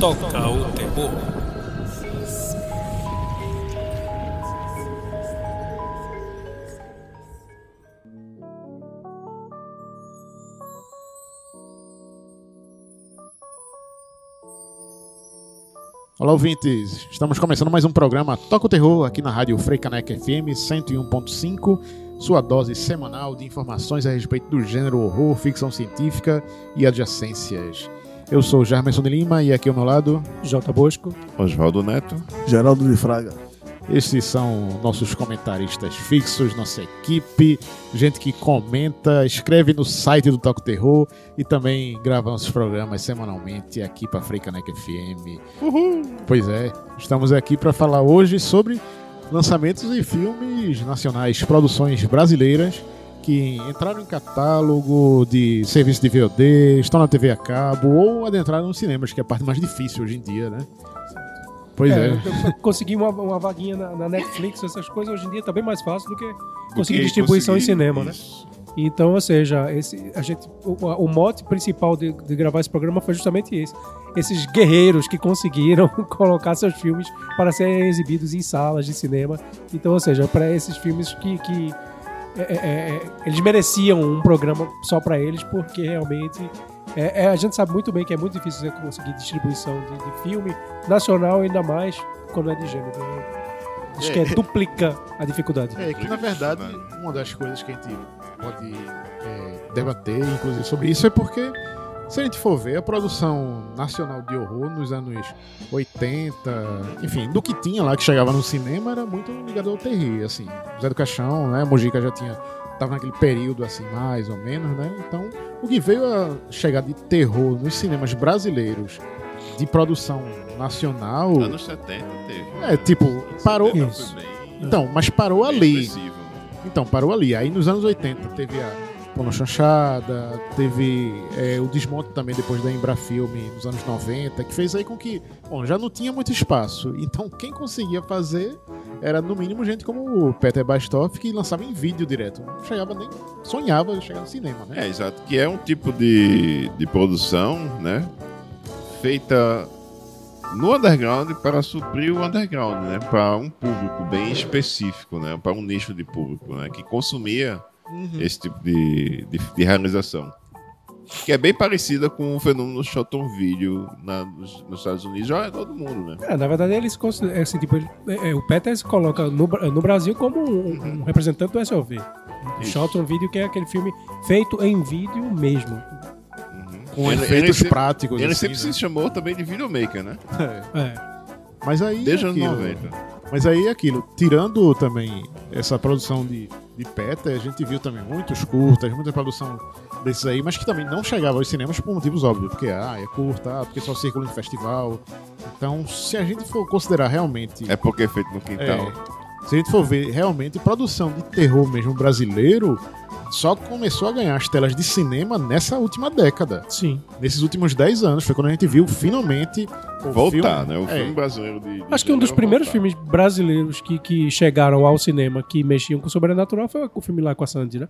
toca o terror. Olá, ouvintes! Estamos começando mais um programa Toca o Terror aqui na rádio Freicaneca FM 101.5, sua dose semanal de informações a respeito do gênero horror, ficção científica e adjacências. Eu sou Jarmerson de Lima e aqui ao meu lado, J. Bosco. Oswaldo Neto. Geraldo de Fraga. esses são nossos comentaristas fixos, nossa equipe, gente que comenta, escreve no site do o Terror e também grava nossos programas semanalmente aqui para Freicaneca FM. Pois é, estamos aqui para falar hoje sobre lançamentos e filmes nacionais, produções brasileiras que entraram em catálogo de serviço de VOD, estão na TV a cabo ou adentraram nos cinemas, que é a parte mais difícil hoje em dia, né? Pois é. eu Conseguir uma, uma vaguinha na, na Netflix, essas coisas hoje em dia tá bem mais fácil do que conseguir que distribuição conseguir- em cinema, né? Isso. Então, ou seja, esse, a gente, o, o mote principal de, de gravar esse programa foi justamente esse. Esses guerreiros que conseguiram colocar seus filmes para serem exibidos em salas de cinema. Então, ou seja, para esses filmes que, que é, é, é, eles mereciam um programa só para eles, porque realmente é, é, a gente sabe muito bem que é muito difícil você conseguir distribuição de, de filme nacional, ainda mais quando é de gênero. né? Acho que é, duplica a dificuldade. É que na verdade uma das coisas que a gente pode é, debater, inclusive sobre isso, é porque se a gente for ver a produção nacional de horror nos anos 80, enfim, do que tinha lá que chegava no cinema era muito ligado ao terri, assim, Zé do Caixão, né, Mojica já tinha tava naquele período assim mais ou menos, né? Então, o que veio a chegar de terror nos cinemas brasileiros de produção nacional, Anos 70 teve. é tipo, parou, 70 Isso. bem- então, mas parou ali. né? Então, parou ali. Aí nos anos 80 teve a Pono Chanchada, teve é, o desmonte também depois da Embrafilme nos anos 90, que fez aí com que, bom, já não tinha muito espaço. Então, quem conseguia fazer era no mínimo gente como o Peter Bastoff, que lançava em vídeo direto. Não chegava nem, sonhava chegar no cinema, né? É, exato. Que é um tipo de, de produção, né? Feita no underground para suprir o underground, né? Para um público bem específico, né? Para um nicho de público, né? Que consumia esse tipo de, de, de realização. Que é bem parecida com o fenômeno Shotton Video na, nos, nos Estados Unidos, já é todo mundo, né? É, na verdade, eles consideram, assim, tipo, ele- é, é, o Peter se coloca no, no Brasil como um, um representante do SOV. Isso. Shotton Video, que é aquele filme feito em vídeo mesmo. Uhum. Com Ele- efeitos ele sempre- práticos. Ele assim, sempre né? se chamou também de videomaker, né? É. É. Mas aí. Desde anos aquilo- 90. Mas aí é aquilo, tirando também essa produção de, de Peter, a gente viu também muitos curtas, muita produção desses aí, mas que também não chegava aos cinemas por motivos óbvios, porque ah, é curta, ah, porque só circula em festival. Então, se a gente for considerar realmente. É porque é feito no quintal. é, se a gente for ver realmente produção de terror mesmo brasileiro, só começou a ganhar as telas de cinema nessa última década. Sim. Nesses últimos 10 anos, foi quando a gente viu finalmente o voltar, filme- né? O é, filme brasileiro de. de Acho que um dos primeiros voltar. filmes brasileiros que, que chegaram ao cinema que mexiam com o sobrenatural foi o filme lá com a Sandy, né?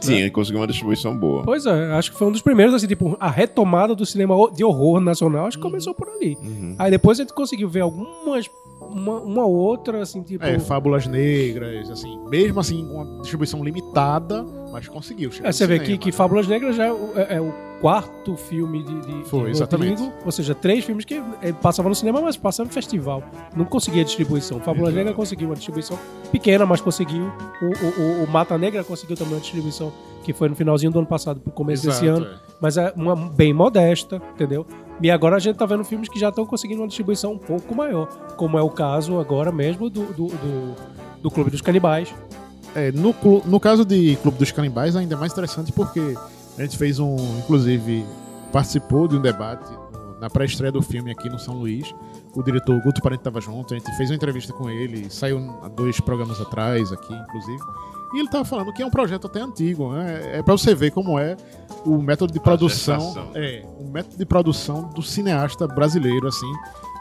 Sim, ele conseguiu uma distribuição boa. Pois é, acho que foi um dos primeiros, assim, tipo, a retomada do cinema de horror nacional, acho que começou por ali. Uhum. Aí depois a gente conseguiu ver algumas, uma, uma outra, assim, tipo... É, Fábulas Negras, assim, mesmo assim, com uma distribuição limitada, mas conseguiu É, você vê cinema, que, que né? Fábulas Negras já é o, é- é o quarto filme de, de, Foi, de exatamente. Rodrigo, ou seja, três filmes que eh, passavam no cinema, mas passavam no festival. Não conseguia distribuição. Fábulas. Negras conseguiu uma distribuição pequena, mas conseguiu. O- o- o Mata Negra conseguiu também uma distribuição que foi no finalzinho do ano passado, pro começo desse Exato, ano. é. Mas é uma bem modesta, entendeu? E agora a gente tá vendo filmes que já estão conseguindo uma distribuição um pouco maior, como é o caso agora mesmo do, do, do, do Clube dos Canibais. É, no, no caso de Clube dos Canibais, ainda é mais interessante porque a gente fez um, inclusive, participou de um debate na pré-estreia do filme aqui no São Luís. O diretor Guto Parente estava junto, a gente fez uma entrevista com ele, saiu há dois programas atrás aqui, inclusive. E ele estava falando que é um projeto até antigo, né? É para você ver como é o método de produção, é, o método de produção do cineasta brasileiro, assim,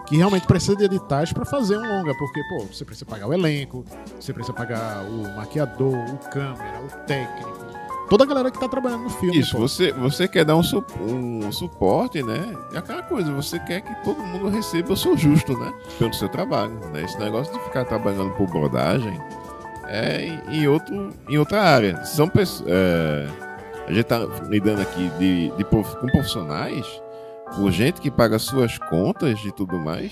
que realmente precisa de editais para fazer um longa, porque, pô, você precisa pagar o elenco, você precisa pagar o maquiador, o câmera, o técnico, toda a galera que tá trabalhando no filme. Isso, pô. você, você quer dar um, su- um suporte, né? É aquela coisa, você quer que todo mundo receba o seu justo, né? Pelo seu trabalho, né? Esse negócio de ficar trabalhando por brodagem é em, em outro, em outra área. São pessoas... a gente tá lidando aqui de, de com profissionais, por gente que paga suas contas e tudo mais,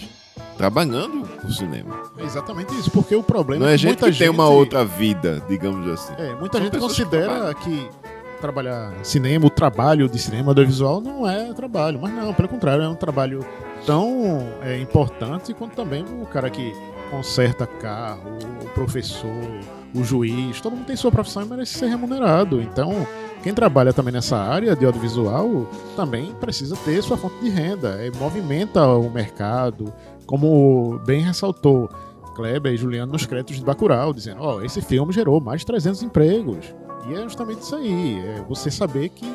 trabalhando pro cinema. É exatamente isso, porque o problema Não é que gente que tem uma outra vida, digamos assim. É, muita São gente que considera trabalham. que trabalhar cinema, o trabalho de cinema audiovisual não é trabalho, mas não, pelo contrário, é um trabalho tão é, importante quanto também o cara que conserta carro, o professor, o juiz, todo mundo tem sua profissão e merece ser remunerado. Então, quem trabalha também nessa área de audiovisual também precisa ter sua fonte de renda, é, movimenta o mercado, como bem ressaltou Kleber e Juliano nos créditos de Bacurau, dizendo, ó, esse filme gerou mais de 300 empregos. E é justamente isso aí, é você saber que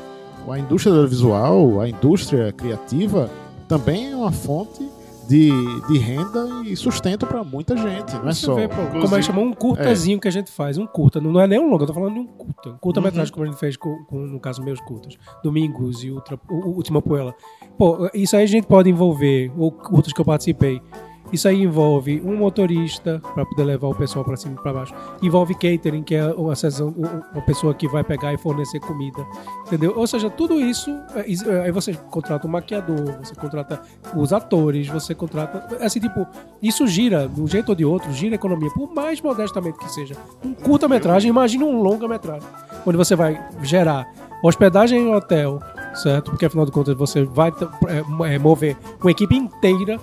a indústria audiovisual, a indústria criativa, também é uma fonte de, de renda e sustento para muita gente, não é Você só... vê, pô, como é chama? Um curtazinho que a gente faz. Um curta. Não, é nem um longo, eu tô falando de um curta. Um curta-metragem, Uhum. como a gente fez com, com, no caso, meus curtas. Domingos e Ultra, Última Poela. Pô, isso aí a gente pode envolver, ou curtas que eu participei. Isso aí envolve um motorista para poder levar o pessoal para cima e para baixo. Envolve catering, que é uma, sessão, o- o- uma pessoa que vai pegar e fornecer comida. Entendeu? Ou seja, tudo isso. é, é, Aí você contrata um maquiador, você contrata os atores, você contrata. Assim, tipo, isso gira, de um jeito ou de outro, gira a economia, por mais modestamente que seja. Um curta-metragem, imagina um longa-metragem, onde você vai gerar hospedagem em hotel, certo? Porque afinal de contas você vai é, é, mover uma equipe inteira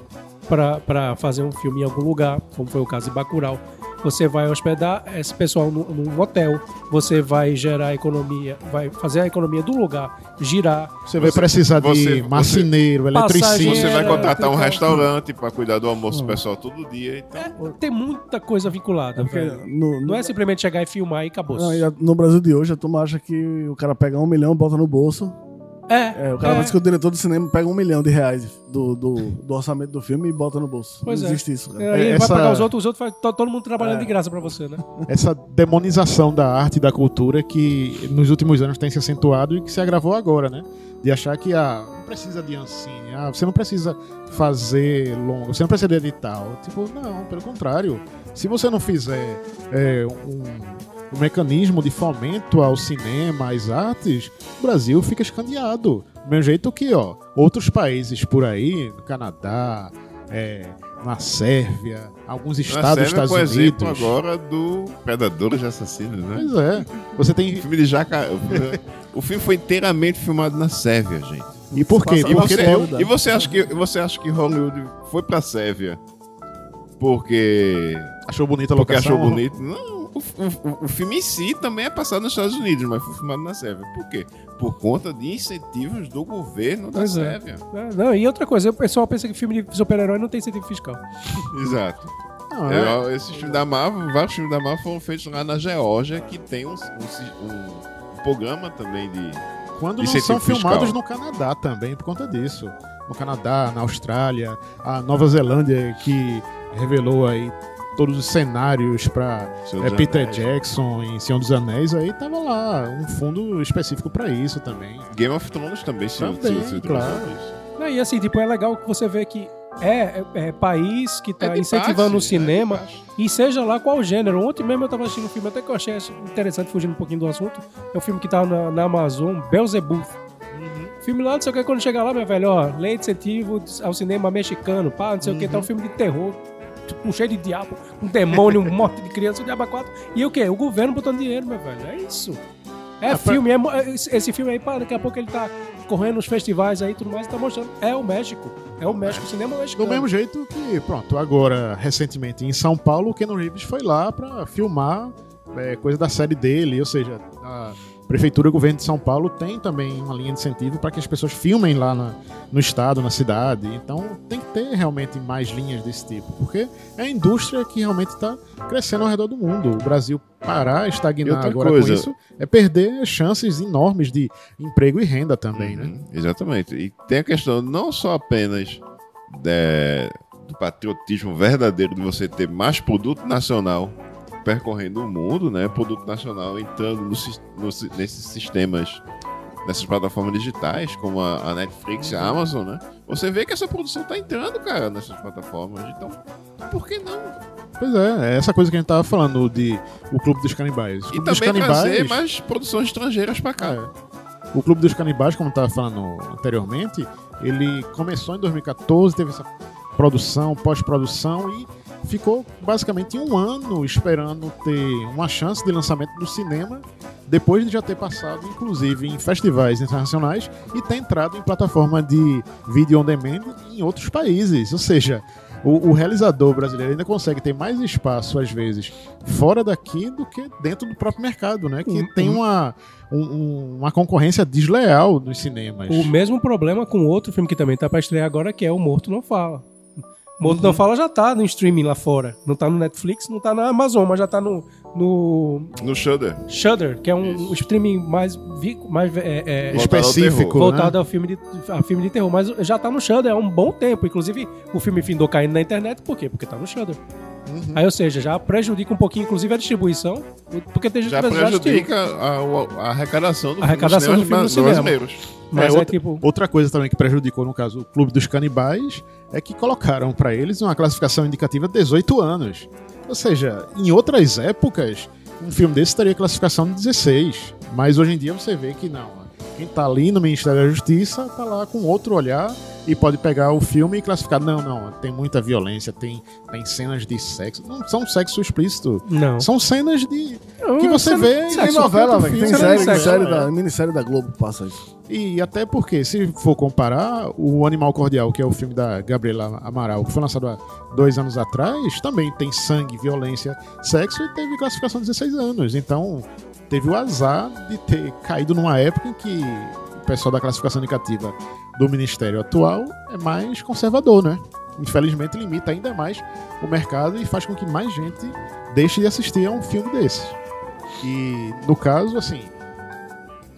para fazer um filme em algum lugar, como foi o caso de Bacurau. Você vai hospedar esse pessoal num, num hotel, você vai gerar economia, vai fazer a economia do lugar girar. Você vai Você- precisar você- de marceneiro, eletricista... Passageiro. Você vai É, contratar um então- restaurante para cuidar do almoço Hum. pessoal todo dia. Então, Tem muita coisa vinculada. É no, no- Não é simplesmente chegar e filmar e acabou. não, e a- no Brasil de hoje, a turma acha que o cara pega um milhão, bota no bolso. É, É, o cara é. diz que o diretor do cinema pega um milhão de reais do, do, do orçamento do filme e bota no bolso. Pois não é. existe isso, cara. É, Aí Essa- vai pagar os outros, os outros vai to- todo mundo trabalhando É. de graça pra você, né? essa demonização da arte e da cultura que nos últimos anos tem se acentuado e que se agravou agora, né? De achar que ah, não precisa de ancine, ah, você não precisa fazer longo, você não precisa de edital. Tipo, não, pelo contrário. Se você não fizer é, um, um mecanismo de fomento ao cinema, às artes, o Brasil fica escandeado. Do mesmo jeito que, ó, outros países por aí, no Canadá, é, na Sérvia, alguns estados dos serve Estados Unidos. exemplo agora do Predadores Assassinos, né? Pois é. Você O tem. filme de Jaca... o filme foi inteiramente filmado na Sérvia, gente. E por quê? E Porque Porque você, e você acha que você acha que Hollywood foi pra Sérvia porque achou bonita a porque locação. achou bonito? Não. O, o- o filme em si também é passado nos Estados Unidos, mas foi filmado na Sérvia. Por quê? Por conta de incentivos do governo da Pois é. Sérvia. É, Não, e outra coisa, o pessoal pensa que filme de super-herói não tem incentivo fiscal. Exato. Não, é. Eu, esses filmes da Marvel, vários filmes da Marvel foram feitos lá na Geórgia, que tem um, um- um programa também de. Quando não Incentivo são fiscal. filmados no Canadá também, por conta disso. No Canadá, na Austrália, a Nova Zelândia que revelou aí todos os cenários para Senhor dos Peter Anéis. Jackson em Senhor dos Anéis, aí tava lá um fundo específico para isso também. Game of Thrones também se Também, se- se- claro. Não, e assim, tipo, é legal que você vê que é, é- é país que tá É incentivando o cinema. é de base. E seja lá qual gênero. Ontem mesmo eu tava assistindo um filme até que eu achei interessante, fugindo um pouquinho do assunto. É um filme que tá na, na Amazon, Beelzebub. Filme lá, não sei o que, quando chega lá, meu velho, ó, lei de incentivo ao cinema mexicano, pá, não sei o que, tá um filme de terror, tipo, um cheio de diabo, um demônio, um morte de criança, um diabo a quatro. E o quê? O governo botando dinheiro, meu velho, é isso. É Ah, pra- filme, é é- esse filme aí, pá, daqui a pouco ele tá correndo nos festivais aí e tudo mais, e tá mostrando. É o México. É o México, o cinema Do mexicano. mesmo jeito que, pronto, agora, recentemente em São Paulo, o Ken Reeves foi lá para filmar é, coisa da série dele, ou seja, a Prefeitura e o Governo de São Paulo tem também uma linha de incentivo para que as pessoas filmem lá na- no estado, na cidade. Então tem que ter realmente mais linhas desse tipo, porque é a indústria que realmente está crescendo ao redor do mundo. O Brasil parar, estagnar agora coisa- com isso, é perder chances enormes de emprego e renda também, né? Uhum, Exatamente. E tem a questão não só apenas de- do patriotismo verdadeiro de você ter mais produto nacional percorrendo o mundo, né? Produto nacional entrando no no nesses sistemas, nessas plataformas digitais, como a, a Netflix e a Amazon, né? Você vê que essa produção tá entrando, cara, nessas plataformas. Então, por que não? Pois é, é essa coisa que a gente tava falando de o Clube dos Canibais. O E Clube dos também trazer Canibais, mais produções estrangeiras pra cá. É. O Clube dos Canibais, como eu tava falando anteriormente, ele começou em 2014, teve essa produção, pós-produção e ficou basicamente um ano esperando ter uma chance de lançamento no cinema, depois de já ter passado, inclusive, em festivais internacionais e ter entrado em plataforma de vídeo on demand em outros países. Ou seja, o, o realizador brasileiro ainda consegue ter mais espaço, às vezes, fora daqui do que dentro do próprio mercado, né? Que Uhum. tem uma, um- um- uma concorrência desleal nos cinemas. O mesmo problema com outro filme que também tá pra estrear agora, que é O Morto Não Fala. Morto Uhum. Não Fala já tá no streaming lá fora. Não tá no Netflix, não tá na Amazon, mas já tá no, no No Shudder. Shudder, que é um Isso. streaming mais, vi- mais é, é, Voltado ao específico, terror. voltado né? ao filme, de, a filme de terror. Mas já tá no Shudder há um bom tempo. Inclusive, o filme findou caindo na internet. Por quê? Porque tá no Shudder. Uhum. Aí, ou seja, já prejudica um pouquinho, inclusive, a distribuição. Porque tem gente Já que já prejudica a, o- a arrecadação do A arrecadação filme do filme brasileiros. Mas É, é, outra- tipo... Outra coisa também que prejudicou, no caso, o Clube dos Canibais, é que colocaram pra eles uma classificação indicativa de 18 anos. Ou seja, em outras épocas, um filme desse teria classificação de 16. Mas hoje em dia você vê que não. Quem tá ali no Ministério da Justiça tá lá com outro olhar e pode pegar o filme e classificar. Não, não, tem muita violência, tem, tem cenas de sexo. Não são sexo explícito. Não. São cenas de. Não, que você vê em sexo, novela, velho. Tem série, de série sexo, da, é. minissérie da Globo passa isso. E até porque, se for comparar, o Animal Cordial, que é o filme da Gabriela Amaral, que foi lançado há dois anos atrás, também tem sangue, violência, sexo e teve classificação de 16 anos. Então, teve o azar de ter caído numa época em que pessoal da classificação indicativa do Ministério atual é mais conservador, né? Infelizmente, limita ainda mais o mercado e faz com que mais gente deixe de assistir a um filme desse. E, no caso, assim,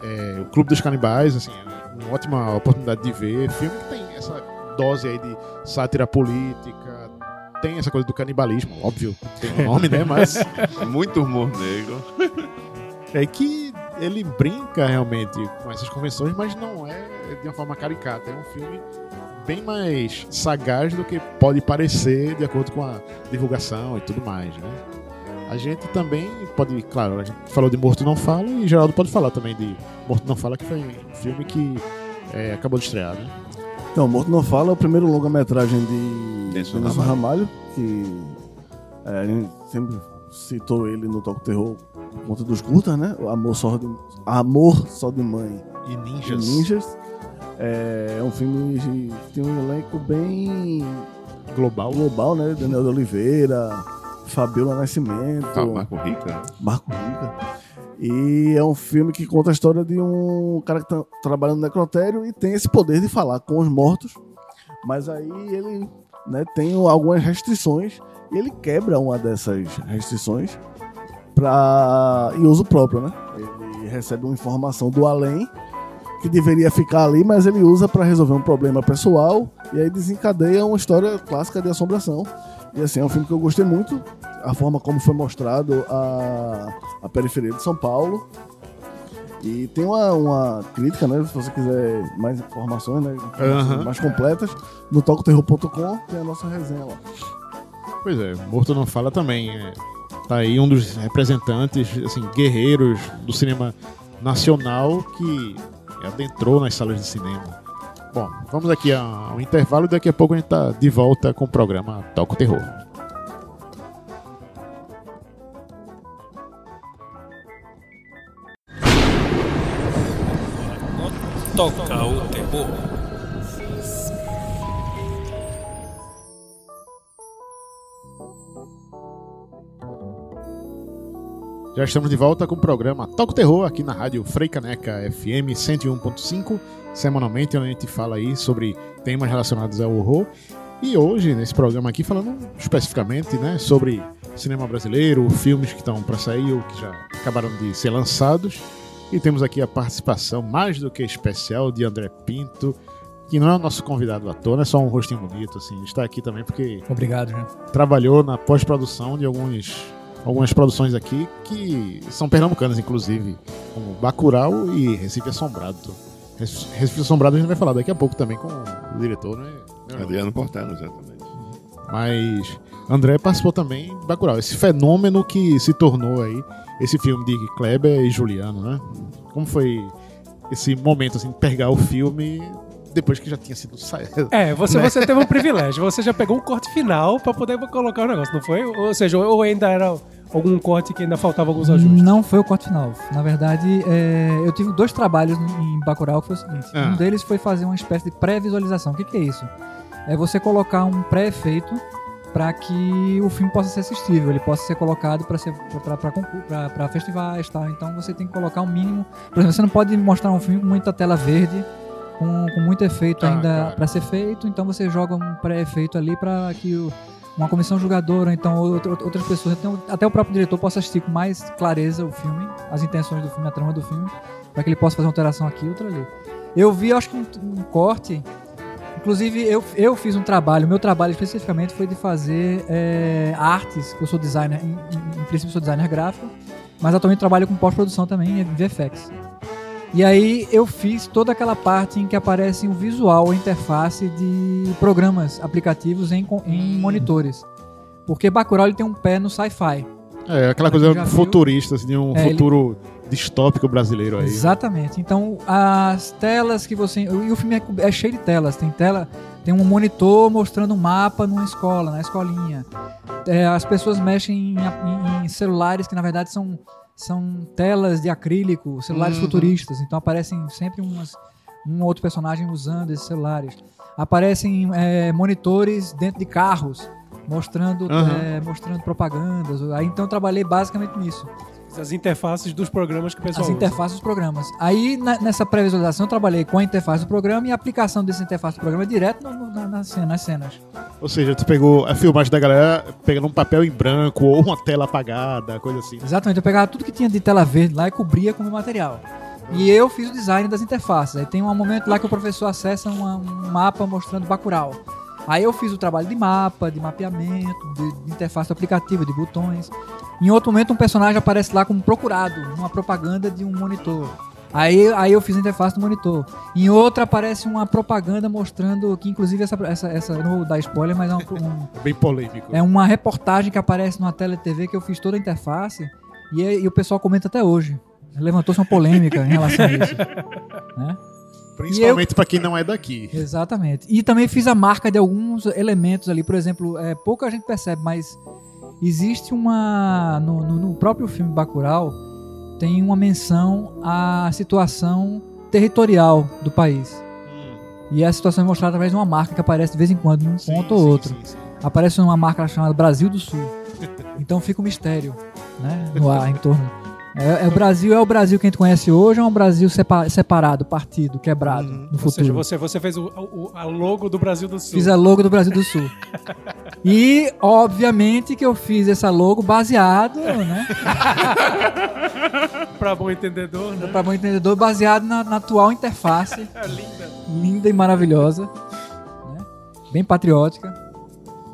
é, o Clube dos Canibais, assim, é uma ótima oportunidade de ver. Filme que tem essa dose aí de sátira política, tem essa coisa do canibalismo, óbvio, tem um nome, né? Mas Muito humor negro. é que ele brinca realmente com essas convenções, mas não é de uma forma caricata. É um filme bem mais sagaz do que pode parecer de acordo com a divulgação e tudo mais, né? A gente também pode, claro, a gente falou de Morto Não Fala e Geraldo pode falar também de Morto Não Fala, que foi um filme que é, acabou de estrear, né? Então, Morto Não Fala é o primeiro longa-metragem de Denison Denison Ramalho, que é, a gente sempre citou ele no Toque Terror por conta dos curtas, né? O Amor Só de, Amor Só de Mãe E e Ninjas. Ninjas. É, é um filme que tem um elenco bem Global. global, né? Daniel de Oliveira, Fabiola Nascimento, Ah, Marco Rica. Marco Rica. E é um filme que conta a história de um cara que tá trabalhando no necrotério e tem esse poder de falar com os mortos. Mas aí ele né, tem algumas restrições ele quebra uma dessas restrições para e uso próprio, né? Ele recebe uma informação do além que deveria ficar ali, mas ele usa para resolver um problema pessoal e aí desencadeia uma história clássica de assombração. E assim, é um filme que eu gostei muito, a forma como foi mostrado a, a periferia de São Paulo. E tem uma, uma crítica, né? Se você quiser mais informações, né? informações Aham. Mais completas, no tocoterror.com tem a nossa resenha lá. Pois é, Morto Não Fala também. É, tá aí um dos representantes, assim, guerreiros do cinema nacional que adentrou nas salas de cinema. Bom, vamos aqui ao intervalo e daqui a pouco a gente tá de volta com o programa Toca o Terror. Toca o terror. Já estamos de volta com o programa Toca o Terror aqui na rádio Freicaneca FM 101.5, semanalmente, onde a gente fala aí sobre temas relacionados ao horror. E hoje, nesse programa aqui, falando especificamente né, sobre cinema brasileiro, filmes que estão para sair ou que já acabaram de ser lançados. E temos aqui a participação mais do que especial de André Pinto, que não é o nosso convidado à toa, não é só um rostinho bonito, assim, está aqui também porque Obrigado, gente. trabalhou na pós-produção de alguns algumas produções aqui que são pernambucanas, inclusive, como Bacurau e Recife Assombrado. Rec- Recife Assombrado a gente vai falar daqui a pouco também com o diretor, né? Adriano Portano, exatamente. Mas André participou também de Bacurau, esse fenômeno que se tornou aí esse filme de Kleber e Juliano, né? Como foi esse momento assim de pegar o filme depois que já tinha sido saído? É, você, Né? você teve um privilégio. Você já pegou um corte final pra poder colocar o negócio, não foi? Ou seja, ou ainda era algum corte que ainda faltava alguns ajustes? Não foi o corte final. Na verdade, é, eu tive dois trabalhos em Bacurau que foi o seguinte. Ah. Um deles foi fazer uma espécie de pré-visualização. O que, que é isso? É você colocar um pré-efeito para que o filme possa ser assistível, ele possa ser colocado para ser para festivais, tal. Então você tem que colocar um mínimo. Por exemplo, você não pode mostrar um filme com muita tela verde, com, com muito efeito Ah, ainda para ser feito. Então você joga um pré-efeito ali para que o, uma comissão julgadora, então outra- outras pessoas, então, até o próprio diretor possa assistir com mais clareza o filme, as intenções do filme, a trama do filme, para que ele possa fazer uma alteração aqui e outra ali. Eu vi, acho que um, um corte. Inclusive, eu, eu fiz um trabalho, meu trabalho especificamente foi de fazer é, artes, eu sou designer, em, em- em princípio sou designer gráfico, mas atualmente trabalho com pós-produção também, VFX. E aí eu fiz toda aquela parte em que aparece o visual, a interface de programas, aplicativos em, em monitores. Porque Bacurau ele tem um pé no sci-fi. É, aquela coisa futurista, assim, de um É, ele- futuro distópico brasileiro aí. Exatamente. Então, as telas que você. E o filme é, é cheio de telas. Tem tela. Tem um monitor mostrando um mapa numa escola, na escolinha. É, as pessoas mexem em, em- em celulares que na verdade são, são telas de acrílico, celulares Uhum. futuristas. Então aparecem sempre umas, um outro personagem usando esses celulares. Aparecem é, monitores dentro de carros. Mostrando, Uhum. é, mostrando propagandas. Aí então eu trabalhei basicamente nisso As interfaces dos programas que o pessoal as usa. interfaces dos programas. Aí, na- nessa pré-visualização, eu trabalhei com a interface do programa e a aplicação dessa interface do programa direto no- no- na- na cena- nas cenas. Ou seja, tu pegou a filmagem da galera pegando um papel em branco ou uma tela apagada, coisa assim. Exatamente, eu pegava tudo que tinha de tela verde lá e cobria com o meu material. E eu fiz o design das interfaces. Aí tem um momento lá que o professor acessa uma- um mapa mostrando Bacurau. Aí eu fiz o trabalho de mapa, de mapeamento, de, de interface do aplicativo, de botões. Em outro momento, um personagem aparece lá como procurado, numa propaganda de um monitor. Aí, aí eu fiz a interface do monitor. Em outra aparece uma propaganda mostrando que, inclusive, essa, essa, essa não vou dar spoiler, mas é um, um- É bem polêmico. é uma reportagem que aparece numa tela de TV que eu fiz toda a interface e, e o pessoal comenta até hoje. Levantou-se uma polêmica em relação a isso. né? Principalmente pra quem não é daqui. Exatamente. E também fiz a marca de alguns elementos ali, por exemplo, é, pouca gente percebe, mas existe uma. No, no- no próprio filme Bacurau, tem uma menção à situação territorial do país. E a situação é mostrada através de uma marca que aparece de vez em quando, num Sim, ponto ou outro. sim, sim. Aparece uma marca chamada Brasil do Sul. Então fica um mistério né, no ar em torno. É, é o Brasil é o Brasil que a gente conhece hoje ou é um Brasil sepa- separado, partido, quebrado Uhum. no Ou futuro? seja, você, você fez o, o- a logo do Brasil do Sul. Fiz a logo do Brasil do Sul. E, obviamente, que eu fiz essa logo baseado, né? Pra bom entendedor, né? Para bom entendedor, baseado na, na atual interface, linda. linda e maravilhosa, né? Bem patriótica.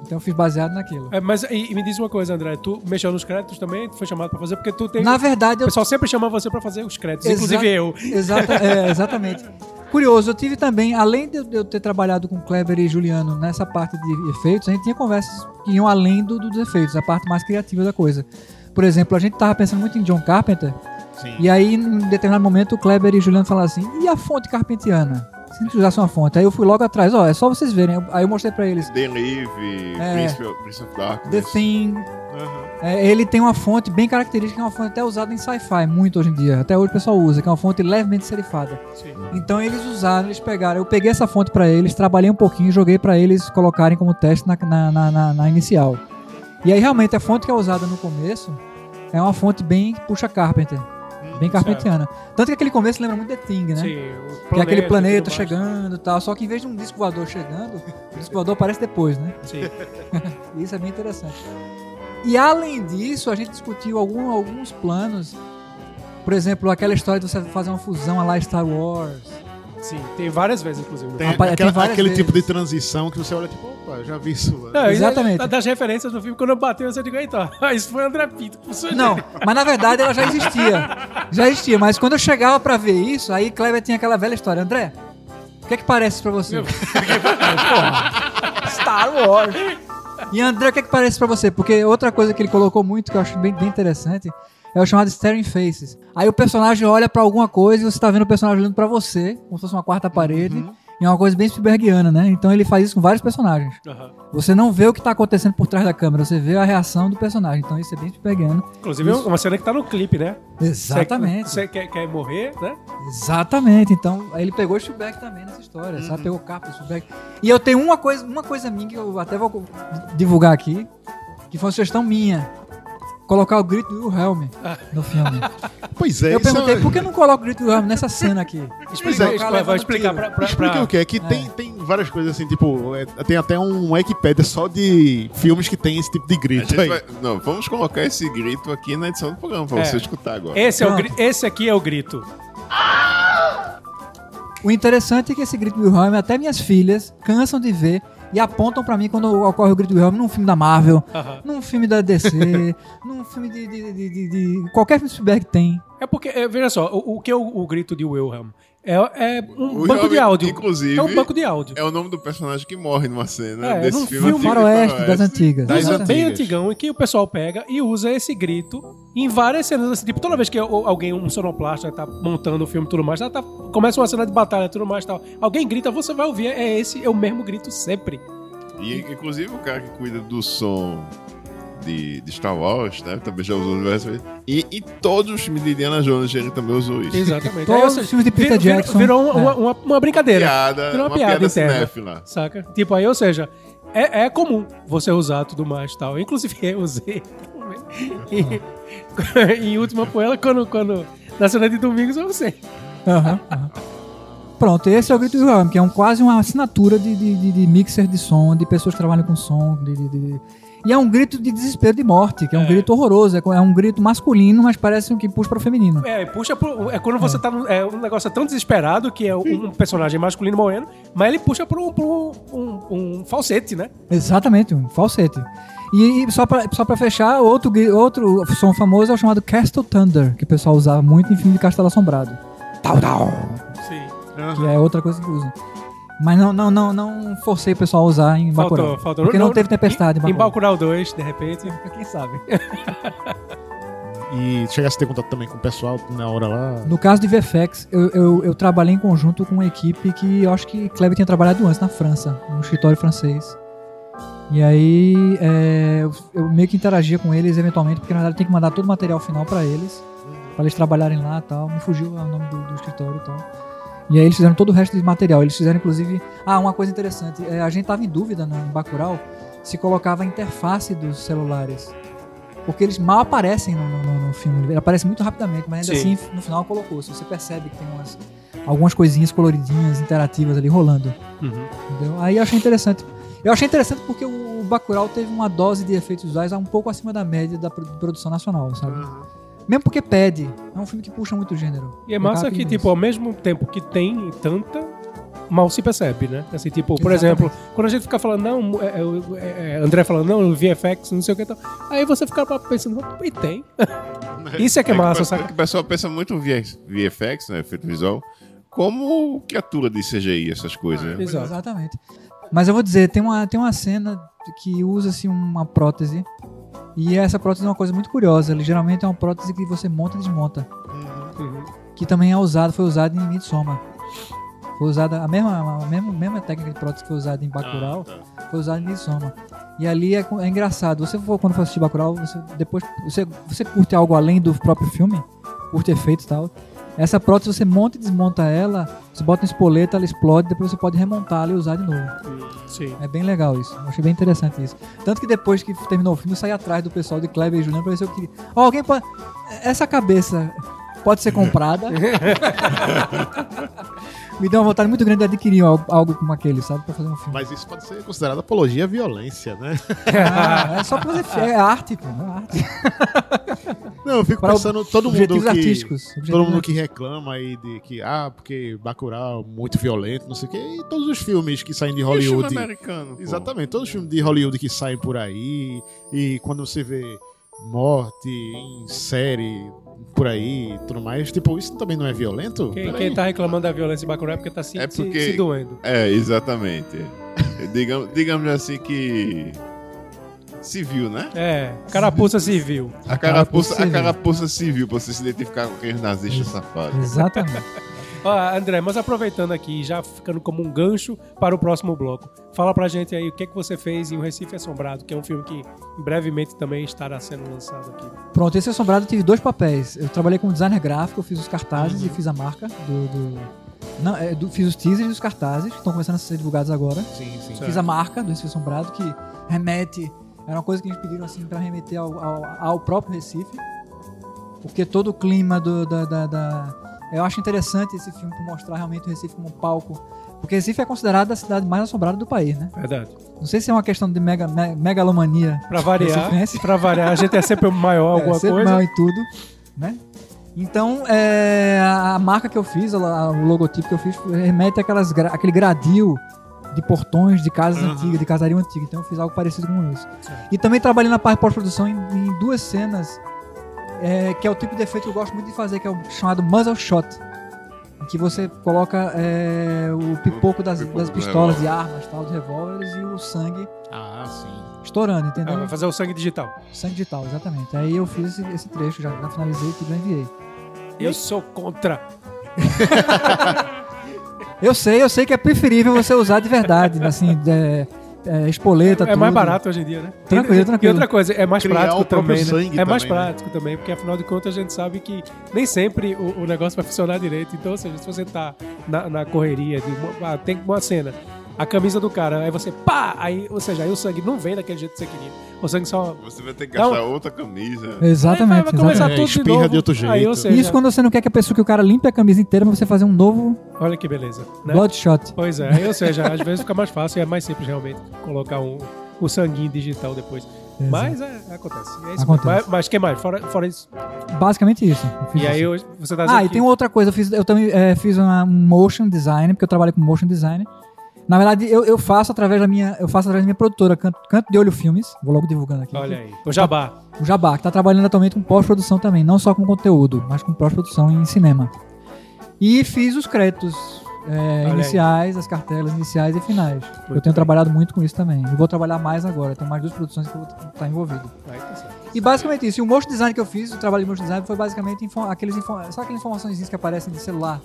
Então eu fiz baseado naquilo. É, mas e, e me diz uma coisa, André. Tu mexeu nos créditos também? Tu foi chamado pra fazer? Porque tu tem... Na verdade, O eu pessoal sempre chama você pra fazer os créditos, Exa- inclusive eu. Exata, é, exatamente. Curioso, eu tive também, além de eu- de eu ter trabalhado com Kleber e Juliano nessa parte de efeitos, a gente tinha conversas que iam além do- dos efeitos, a parte mais criativa da coisa. Por exemplo, a gente tava pensando muito em John Carpenter, Sim. e aí, em determinado momento, o Kleber e Juliano falaram assim: e a fonte carpentiana? Se a gente usasse uma fonte. Aí eu fui logo atrás, ó, é só vocês verem. Aí eu mostrei pra eles: The Live, É. Prince, of- Prince of The Darkness. Thing. Aham. É, ele tem uma fonte bem característica, que é uma fonte até usada em sci-fi, muito hoje em dia. Até hoje o pessoal usa, que é uma fonte levemente serifada. Sim. Então eles usaram, eles pegaram. Eu peguei essa fonte pra eles, trabalhei um pouquinho, joguei pra eles colocarem como teste na, na, na- na- na inicial. E aí realmente a fonte que é usada no começo é uma fonte bem puxa Carpenter, bem carpentiana. Tanto que aquele começo lembra muito The Thing, né? Sim, o Que é aquele planeta chegando e tal. Só que em vez de um disco voador chegando, o disco voador aparece depois, né? Sim. Isso é bem interessante. E além disso, a gente discutiu algum- alguns planos. Por exemplo, aquela história de você fazer uma fusão a lá Star Wars. Sim, tem várias vezes, inclusive. no Tem. Rapaz, aquela- tem aquele vezes. tipo de transição que você olha tipo, opa, já vi isso. lá. Não, e Exatamente. da- Das referências do filme, quando eu bateu, eu digo, eita, isso foi André Pinto. Não, mas na verdade ela já existia. Já existia, mas quando eu chegava pra ver isso, aí Kleber tinha aquela velha história. André, o que é que parece pra você? Porra, Star Wars. E André, o que é que parece pra você? Porque outra coisa que ele colocou muito, que eu acho bem, bem interessante, é o chamado Staring Faces. Aí o personagem olha pra alguma coisa e você tá vendo o personagem olhando pra você, como se fosse uma quarta parede. E é uma coisa bem Spielbergiana, né? Então ele faz isso com vários personagens. Aham. Você não vê o que tá acontecendo por trás da câmera, você vê a reação do personagem. Então isso é bem Spielbergiano. Inclusive, é uma cena que tá no clipe, né? Exatamente. Você quer, quer morrer, né? Exatamente. Então, aí ele pegou o Spielberg também nessa história, sabe? Pegou capa do Spielberg. E eu tenho uma coisa, uma coisa minha que eu até vou divulgar aqui, que foi uma sugestão minha. Colocar o grito do Wilhelm no filme. Pois é, eu isso é- perguntei, por que não coloca o grito do Wilhelm nessa cena aqui? Explica, é, explica, vai explicar pra, pra, Explica pra- o que é que tem, tem várias coisas assim, tipo, é, tem até um Wikipedia só de filmes que tem esse tipo de grito vai- não, vamos colocar esse grito aqui na edição do programa pra É. você escutar agora. Esse, é o Pronto. esse aqui é o grito. O interessante é que esse grito do Wilhelm, até minhas filhas cansam de ver e apontam pra mim quando ocorre o grito do Wilhelm num filme da Marvel, num filme da DC, num filme de, de- de- de- de- Qualquer filme de Spielberg tem. É porque, é, veja só, o, o que é o, o grito de Wilhelm? É, é um O banco de áudio. inclusive, é um banco de áudio. É o nome do personagem que morre numa cena É, desse num filme. filme Faroeste das antigas. Das Usa bem antigas. antigão, em que o pessoal pega e usa esse grito em várias cenas. Assim, tipo, toda vez que alguém, um sonoplasta, tá montando o filme e tudo mais, tá- começa uma cena de batalha e tudo mais tal. Alguém grita, você vai ouvir. É esse, é o mesmo grito sempre. E inclusive o cara que cuida do som de, de Star Wars, né? Também já usou diversas vezes. E em todos os filmes de Indiana Jones ele também usou isso. Exatamente. Todos os filmes de Peter virou- Jackson. Virou uma, É. uma, uma- uma brincadeira. Piada, Virou uma uma, piada piada interna. cinéfila. Saca? Tipo, aí, ou seja, é, é comum você usar tudo mais e tal. Inclusive, eu usei. em, em última poela, quando, quando. Na cena de domingos, eu usei. Aham, aham. Pronto, esse é o grito do Wilhelm, que é um, quase uma assinatura de, de, de- de mixer de som, de pessoas que trabalham com som. de- de- de- E é um grito de desespero de morte, que é um É. grito horroroso. É, é um grito masculino, mas parece um que puxa para o feminino. É, puxa pro, É quando você tá. num- É um negócio tão desesperado que é um personagem masculino morrendo, mas ele puxa pro, pro um, um falsete, né? Exatamente, um falsete. E, e só, pra, só pra fechar, outro, outro som famoso é o chamado Castle Thunder, que o pessoal usava muito em filme de Castelo Assombrado. Tal, tal. Sim. Que é outra coisa que usam. Mas não, não, não, não forcei o pessoal a usar em Bacurau. Faltou, faltou. Porque não, teve tempestade em Em, em Bacurau. Bacurau 2, de repente. Quem sabe? E chegasse a ter contato também com o pessoal na hora lá. No caso de VFX, eu, eu, eu trabalhei em conjunto com uma equipe que eu acho que Kleber tinha trabalhado antes na França, num escritório francês. E aí é, eu, meio que interagia com eles eventualmente, porque na verdade tem que mandar todo o material final pra eles, pra eles trabalharem lá e tal. Me fugiu o nome do, do escritório e tal. E aí eles fizeram todo o resto de material. Eles fizeram inclusive. Ah, uma coisa interessante. é, a gente tava em dúvida no, em Bacurau se colocava a interface dos celulares. Porque eles mal aparecem no, no- no filme. Ele aparece muito rapidamente, mas ainda Sim. assim no final colocou. Se você percebe que tem umas, algumas coisinhas coloridinhas, interativas ali rolando. Uhum. Entendeu? Aí eu achei interessante. Eu achei interessante porque o Bacurau teve uma dose de efeitos visuais um pouco acima da média da pro- produção nacional, sabe? Mesmo porque pede. É um filme que puxa muito o gênero. E é massa que, tipo, ao mesmo tempo que tem tanta, mal se percebe, né? Assim, tipo, por Exatamente. exemplo, quando a gente fica falando, não, é, é, é, André falando, não, VFX, não sei o que tal. Aí você fica pensando, e tem. Isso é que é massa, que o saca? pessoal- que o pessoal pensa muito no VF VFX, né? Efeito visual, como criatura de CGI, essas coisas. né? Exato. Exatamente. Mas eu vou dizer, tem uma, tem uma cena que usa-se uma prótese. E essa prótese é uma coisa muito curiosa. Ele geralmente é uma prótese que você monta e desmonta. Uhum. Que também é usado, foi usado em Midsommar. Foi usada a mesma, a mesma, mesma técnica de prótese que foi usada em Bacurau, foi usada em Midsommar. E ali é, é engraçado. Você for, quando for assistir Bacurau, você depois você, você curte algo além do próprio filme, curte efeitos e tal. Essa prótese você monta e desmonta ela, você bota um espoleta, ela explode, depois você pode remontá-la e usar de novo. Sim. É bem legal isso. Eu achei bem interessante isso. Tanto que depois que terminou o filme, eu saí atrás do pessoal de Kleber e Juliano pra ver se eu queria. Ó, alguém pode. Essa cabeça pode ser comprada. Me deu uma vontade muito grande de adquirir algo, algo como aquele, sabe? Pra fazer um filme. Mas isso pode ser considerado apologia à violência, né? Ah, é só pra fazer. É arte, pô. É arte. Não, eu fico Para pensando, todo mundo que... artísticos. Todo mundo que reclama aí de que, ah, porque Bacurau é muito violento, não sei o quê, e todos os filmes que saem de E o filme Hollywood. americano. pô? Exatamente, todos os filmes de Hollywood que saem por aí, e quando você vê morte em série por aí e tudo mais, tipo, isso também não é violento? Quem, quem tá reclamando da violência em Bacurau é porque tá se, É se- porque- se doendo. É, exatamente. digamos, digamos assim que. Civil, né? É, carapuça civil. A carapuça, a civil. carapuça civil, pra você se identificar com aqueles nazistas safados. Exatamente. Ó, André, mas aproveitando aqui, já ficando como um gancho para o próximo bloco, fala pra gente aí o que, é que você fez em O Recife Assombrado, que é um filme que brevemente também estará sendo lançado aqui. Pronto, esse assombrado eu tive dois papéis. Eu trabalhei como designer gráfico, fiz os cartazes e fiz a marca do. do- não, é, do- fiz os teasers e os cartazes, que estão começando a ser divulgados agora. Sim, sim. Fiz a marca do Recife Assombrado, que remete. Era uma coisa que eles pediram assim para remeter ao, ao, ao próprio Recife. Porque todo o clima do, da, da- da- Eu acho interessante esse filme por mostrar realmente o Recife como um palco. Porque Recife é considerada a cidade mais assombrada do país, né? Verdade. Não sei se é uma questão de mega, me- megalomania Pra variar, pra variar, a gente é sempre o maior alguma é, sempre coisa. maior em tudo, né? Então, é, a marca que eu fiz, o logotipo que eu fiz, remete àquelas, aquele gradil de portões de casas Uhum. antigas, de casario antigo. Então, eu fiz algo parecido com isso. E também trabalhei na parte pós-produção em, em duas cenas, é, que é o tipo de efeito que eu gosto muito de fazer, que é o chamado muzzle shot. Em que você coloca é, o pipoco das, pipoco das pistolas de armas, tal, de revólveres e o sangue Ah, sim. estourando, Ah, entendeu? vai fazer o sangue digital. Sangue digital, exatamente. Aí eu fiz esse, esse trecho, já, já finalizei tudo e enviei. Eu sou contra. Eu sei, eu sei que é preferível você usar de verdade, assim, é, é, espoleta, É tudo. mais barato hoje em dia, né? Tranquilo, E- tranquilo. E outra coisa, é mais Criar prático também, né? É mais também, né? prático também, porque afinal de contas a gente sabe que nem sempre o, o negócio vai funcionar direito. Então, ou seja, se você tá na, na correria de uma- ah, tem uma cena, a camisa do cara, aí você pá, aí, ou seja, aí o sangue não vem daquele jeito que você queria. O sangue só Você vai ter que Não. gastar outra camisa. Exatamente. Aí vai começar exatamente. É, tudo de espirra novo. de outro jeito. Aí, ou seja, Isso quando você não quer que a pessoa que o cara limpe a camisa inteira pra você fazer um novo olha que beleza, né? bloodshot. Pois é, aí, ou seja, às vezes fica mais fácil e é mais simples realmente colocar um, o sanguinho digital depois. Mas é, acontece. É isso Acontece. Mas, mas que mais? Fora, fora isso. Basicamente isso. eu fiz E aí isso. você tá dizendo Ah, e que- tem outra coisa. Eu, fiz, eu também é, fiz uma- um motion design, porque eu trabalho com motion design. Na verdade, eu, eu faço através da minha. Eu faço através da minha produtora, Canto, Canto de Olho Filmes. Vou logo divulgando aqui. Olha aí, o jabá. O Jabá, que tá trabalhando atualmente com pós-produção também, não só com conteúdo, mas com pós-produção em cinema. E fiz os créditos é, aí. iniciais, as cartelas iniciais e finais. eu bem. tenho trabalhado muito com isso também. E vou trabalhar mais agora. Tem mais duas produções que eu vou estar envolvido. Aí tá certo. E basicamente isso. E o motion design que eu fiz, o trabalho de motion design, foi basicamente aqueles sabe aquelas informações que aparecem de celular?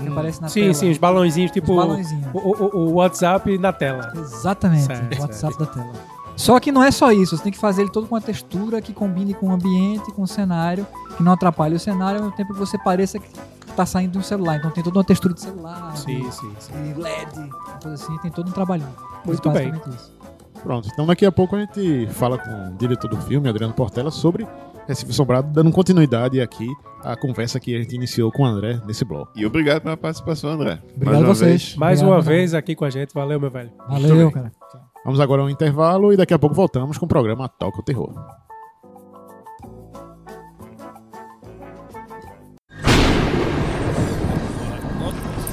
Que aparecem na Sim, tela? sim, os balãozinhos, tipo Os balãozinhos. o, o- o WhatsApp na tela. Exatamente, Certo, o WhatsApp da tela. Só que não é só isso, você tem que fazer ele todo com uma textura que combine com o ambiente, com o cenário, que não atrapalhe o cenário, ao mesmo tempo que você pareça que tá saindo de um celular. Então tem toda uma textura de celular, Sim, de, sim, sim. de LED, uma coisa assim, tem todo um trabalhinho. Muito bem. basicamente isso. Pronto, então daqui a pouco a gente fala com o diretor do filme, Adriano Portela, sobre Recife Assombrado, dando continuidade aqui à conversa que a gente iniciou com o André nesse bloco. E obrigado pela participação, André. Obrigado Mais a uma vocês. vez. Mais Obrigado, uma Daniel. vez aqui com a gente. Valeu, meu velho. Valeu, cara. Vamos agora a um intervalo e daqui a pouco voltamos com o programa Toca o Terror.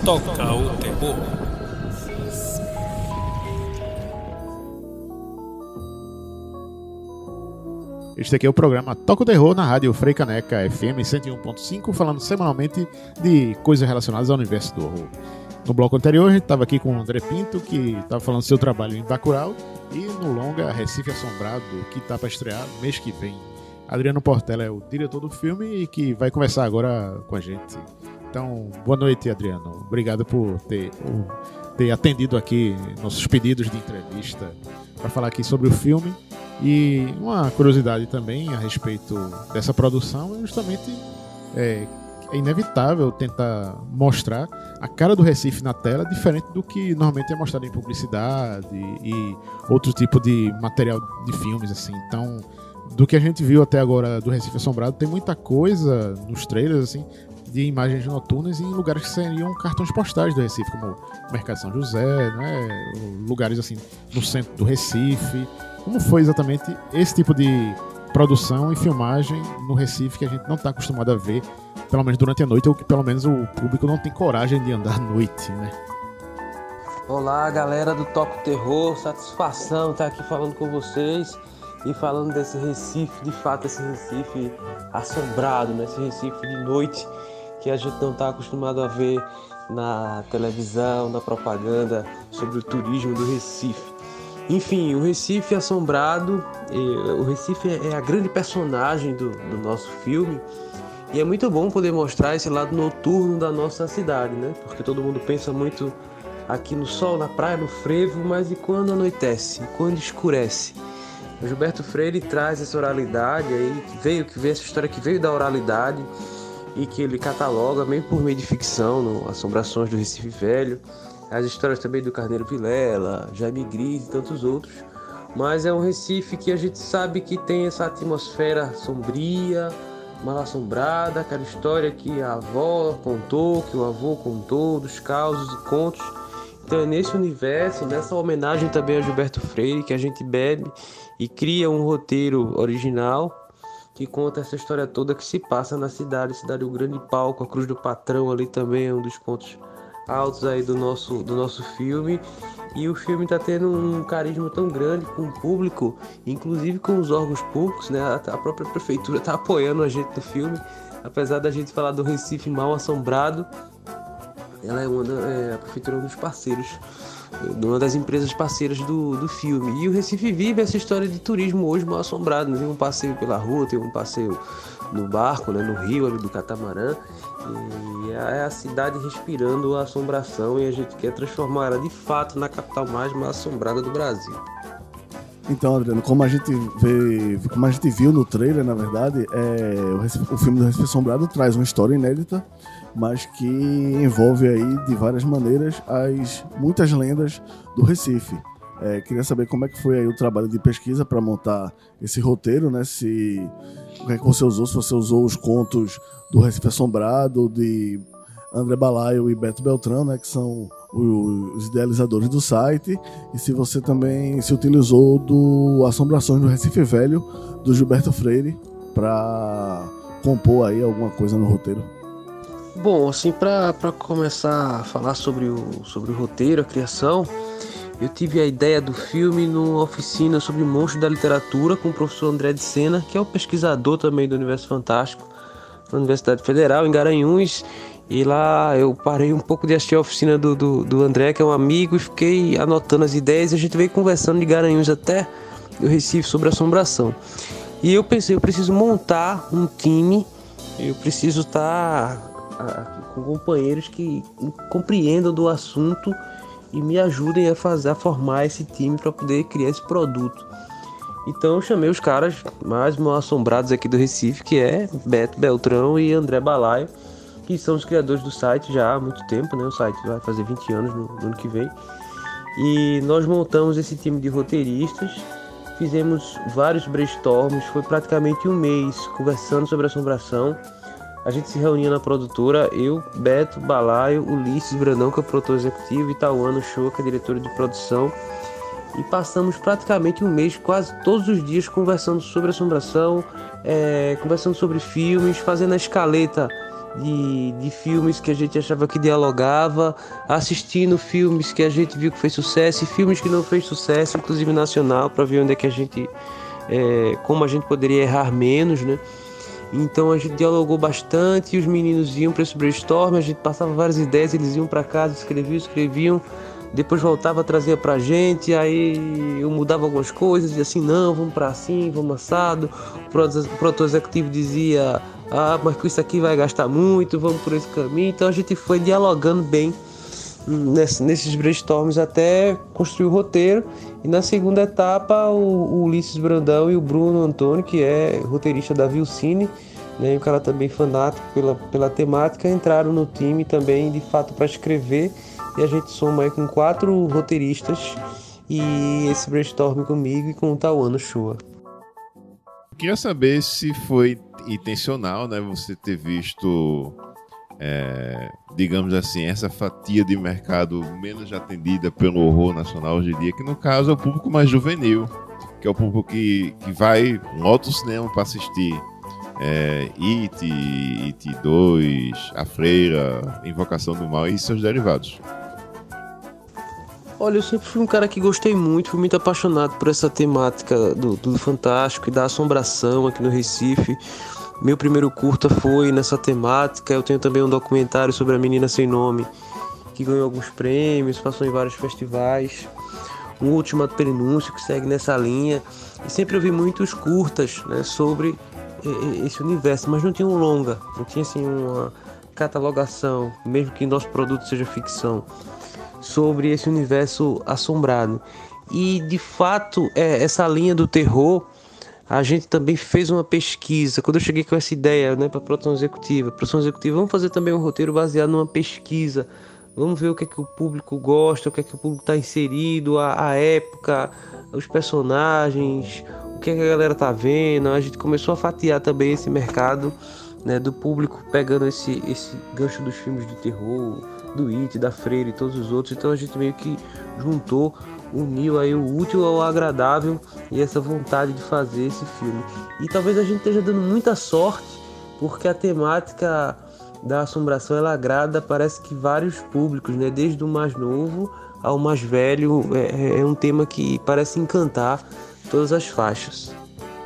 Toca o terror. Este aqui é o programa Toca o Terror na rádio Frei Caneca FM 101.5, falando semanalmente de coisas relacionadas ao universo do horror. No bloco anterior, a gente estava aqui com o André Pinto, que estava falando do seu trabalho em Bacurau, e no longa Recife Assombrado, que está para estrear mês que vem. Adriano Portela é o diretor do filme e que vai conversar agora com a gente. Então, boa noite, Adriano. Obrigado por ter, por ter atendido aqui nossos pedidos de entrevista para falar aqui sobre o filme. E uma curiosidade também a respeito dessa produção é justamente é, é inevitável tentar mostrar a cara do Recife na tela, diferente do que normalmente é mostrado em publicidade e outro tipo de material de filmes, assim. Então, do que a gente viu até agora do Recife Assombrado, tem muita coisa nos trailers, assim, de imagens noturnas em lugares que seriam cartões postais do Recife, como Mercado São José, né? Lugares assim no centro do Recife. Como foi exatamente esse tipo de produção e filmagem no Recife que a gente não está acostumado a ver, pelo menos durante a noite, ou que pelo menos o público não tem coragem de andar à noite, né? Olá, galera do Toco Terror, satisfação estar aqui falando com vocês e falando desse Recife, de fato, esse Recife assombrado, né? esse Recife de noite que a gente não está acostumado a ver na televisão, na propaganda sobre o turismo do Recife. Enfim, o Recife assombrado, o Recife é a grande personagem do, do nosso filme e é muito bom poder mostrar esse lado noturno da nossa cidade, né? Porque todo mundo pensa muito aqui no sol, na praia, no frevo, mas e quando anoitece? E quando escurece? O Gilberto Freire traz essa oralidade aí, veio, que veio essa história que veio da oralidade e que ele cataloga meio por meio de ficção, no Assombrações do Recife Velho, as histórias também do Carneiro Vilela, Jaime Gris e tantos outros. Mas é um Recife que a gente sabe que tem essa atmosfera sombria, mal assombrada, aquela história que a avó contou, que o avô contou, dos causos e contos então é nesse universo, nessa homenagem também a Gilberto Freire, que a gente bebe e cria um roteiro original que conta essa história toda que se passa na cidade, cidade o grande palco, a Cruz do Patrão ali também é um dos pontos altos aí do nosso do nosso filme. E o filme está tendo um carisma tão grande com o público, inclusive com os órgãos públicos, né? A própria prefeitura está apoiando a gente no filme, apesar da gente falar do Recife mal assombrado, ela é uma é, a prefeitura é um dos parceiros, uma das empresas parceiras do, do filme. E o Recife vive essa história de turismo hoje mal assombrado. Né? Tem um passeio pela rua, tem um passeio no barco, né? no rio ali do catamarã. E é a cidade respirando a assombração e a gente quer transformar ela de fato na capital mais mal assombrada do Brasil. Então, Adriano, como a gente vê, como a gente viu no trailer, na verdade, é, o, o filme do Recife Assombrado traz uma história inédita mas que envolve aí de várias maneiras as muitas lendas do Recife. É, queria saber como é que foi aí o trabalho de pesquisa para montar esse roteiro, né? Se que, que você usou, se você usou os contos do Recife Assombrado, de André Balaio e Beto Beltrão, né? Que são os idealizadores do site, e se você também se utilizou do Assombrações do Recife Velho, do Gilberto Freire, para compor aí alguma coisa no roteiro. Bom, assim, para começar a falar sobre o, sobre o roteiro, a criação, eu tive a ideia do filme numa oficina sobre monstros da literatura com o professor André de Sena, que é um pesquisador também do Universo Fantástico, na Universidade Federal, em Garanhuns. E lá eu parei um pouco de assistir a oficina do, do, do André, que é um amigo, e fiquei anotando as ideias. E a gente veio conversando de Garanhuns até o Recife sobre assombração. E eu pensei, eu preciso montar um time, eu preciso estar tá com companheiros que compreendam do assunto e me ajudem a fazer a formar esse time para poder criar esse produto. Então eu chamei os caras mais mal assombrados aqui do Recife, que é Beto Beltrão e André Balaio, que são os criadores do site já há muito tempo, né? O site vai fazer 20 anos no, no ano que vem. E nós montamos esse time de roteiristas, fizemos vários brainstorms, foi praticamente um mês conversando sobre assombração a gente se reunia na produtora, eu, Beto, Balaio, Ulisses Brandão, que é o produtor executivo, e Tauano Show, que é diretor de produção. E passamos praticamente um mês, quase todos os dias, conversando sobre assombração, é, conversando sobre filmes, fazendo a escaleta de, de filmes que a gente achava que dialogava, assistindo filmes que a gente viu que fez sucesso e filmes que não fez sucesso, inclusive nacional, para ver onde é que a gente, é, como a gente poderia errar menos, né? Então a gente dialogou bastante e os meninos iam para esse brainstorm, a gente passava várias ideias, eles iam para casa, escreviam, escreviam, depois voltava, trazia pra gente, aí eu mudava algumas coisas, e assim, não, vamos para assim, vamos assado. O produtor executivo dizia, ah, mas com isso aqui vai gastar muito, vamos por esse caminho. Então a gente foi dialogando bem nesses brainstorms até construir o roteiro. E na segunda etapa, o, o Ulisses Brandão e o Bruno Antônio, que é roteirista da Vilcine, né, o cara também fanático pela, pela temática, entraram no time também, de fato, para escrever. E a gente soma aí com quatro roteiristas e esse brainstorm comigo e com o Tauano Shua. Queria saber se foi intencional, né, você ter visto é, digamos assim, essa fatia de mercado menos atendida pelo horror nacional hoje em dia, que no caso é o público mais juvenil. que é o público que, que vai loto o cinema para assistir é, It, It 2, A Freira, Invocação do Mal e seus derivados. Olha, eu sempre fui um cara que gostei muito, fui muito apaixonado por essa temática do, do fantástico e da assombração aqui no Recife. Meu primeiro curta foi nessa temática. Eu tenho também um documentário sobre a menina sem nome, que ganhou alguns prêmios, passou em vários festivais. Um último prenúncio que segue nessa linha. E sempre ouvi muitos curtas né, sobre esse universo, mas não tinha um longa, não tinha assim uma catalogação, mesmo que nosso produto seja ficção sobre esse universo assombrado. E de fato, é, essa linha do terror, a gente também fez uma pesquisa. Quando eu cheguei com essa ideia né, para a produção executiva, produção executiva, vamos fazer também um roteiro baseado numa pesquisa. Vamos ver o que é que o público gosta, o que é que o público está inserido, a, a época, os personagens, o que, é que a galera tá vendo. A gente começou a fatiar também esse mercado né, do público pegando esse, esse gancho dos filmes de terror, do It, da Freire e todos os outros. Então a gente meio que juntou, uniu aí o útil ao agradável e essa vontade de fazer esse filme. E talvez a gente esteja dando muita sorte, porque a temática da assombração ela agrada, parece que vários públicos, né? Desde o mais novo ao mais velho, é, é um tema que parece encantar todas as faixas.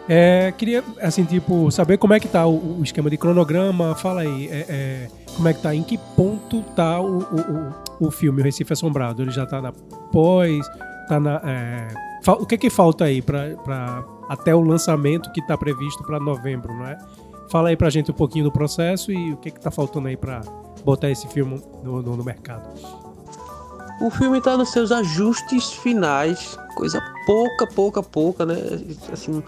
É, queria, assim, tipo, saber como é que tá o, o esquema de cronograma. Fala aí, é, é, como é que tá, em que ponto tá o, o, o, filme, o Recife Assombrado? Ele já tá na pós, tá na... É, o que que falta aí para até o lançamento que tá previsto para novembro, não é? Fala aí pra gente um pouquinho do processo e o que que tá faltando aí para botar esse filme no, no, no mercado. O filme está nos seus ajustes finais, coisa pouca, pouca, pouca, né? Assim,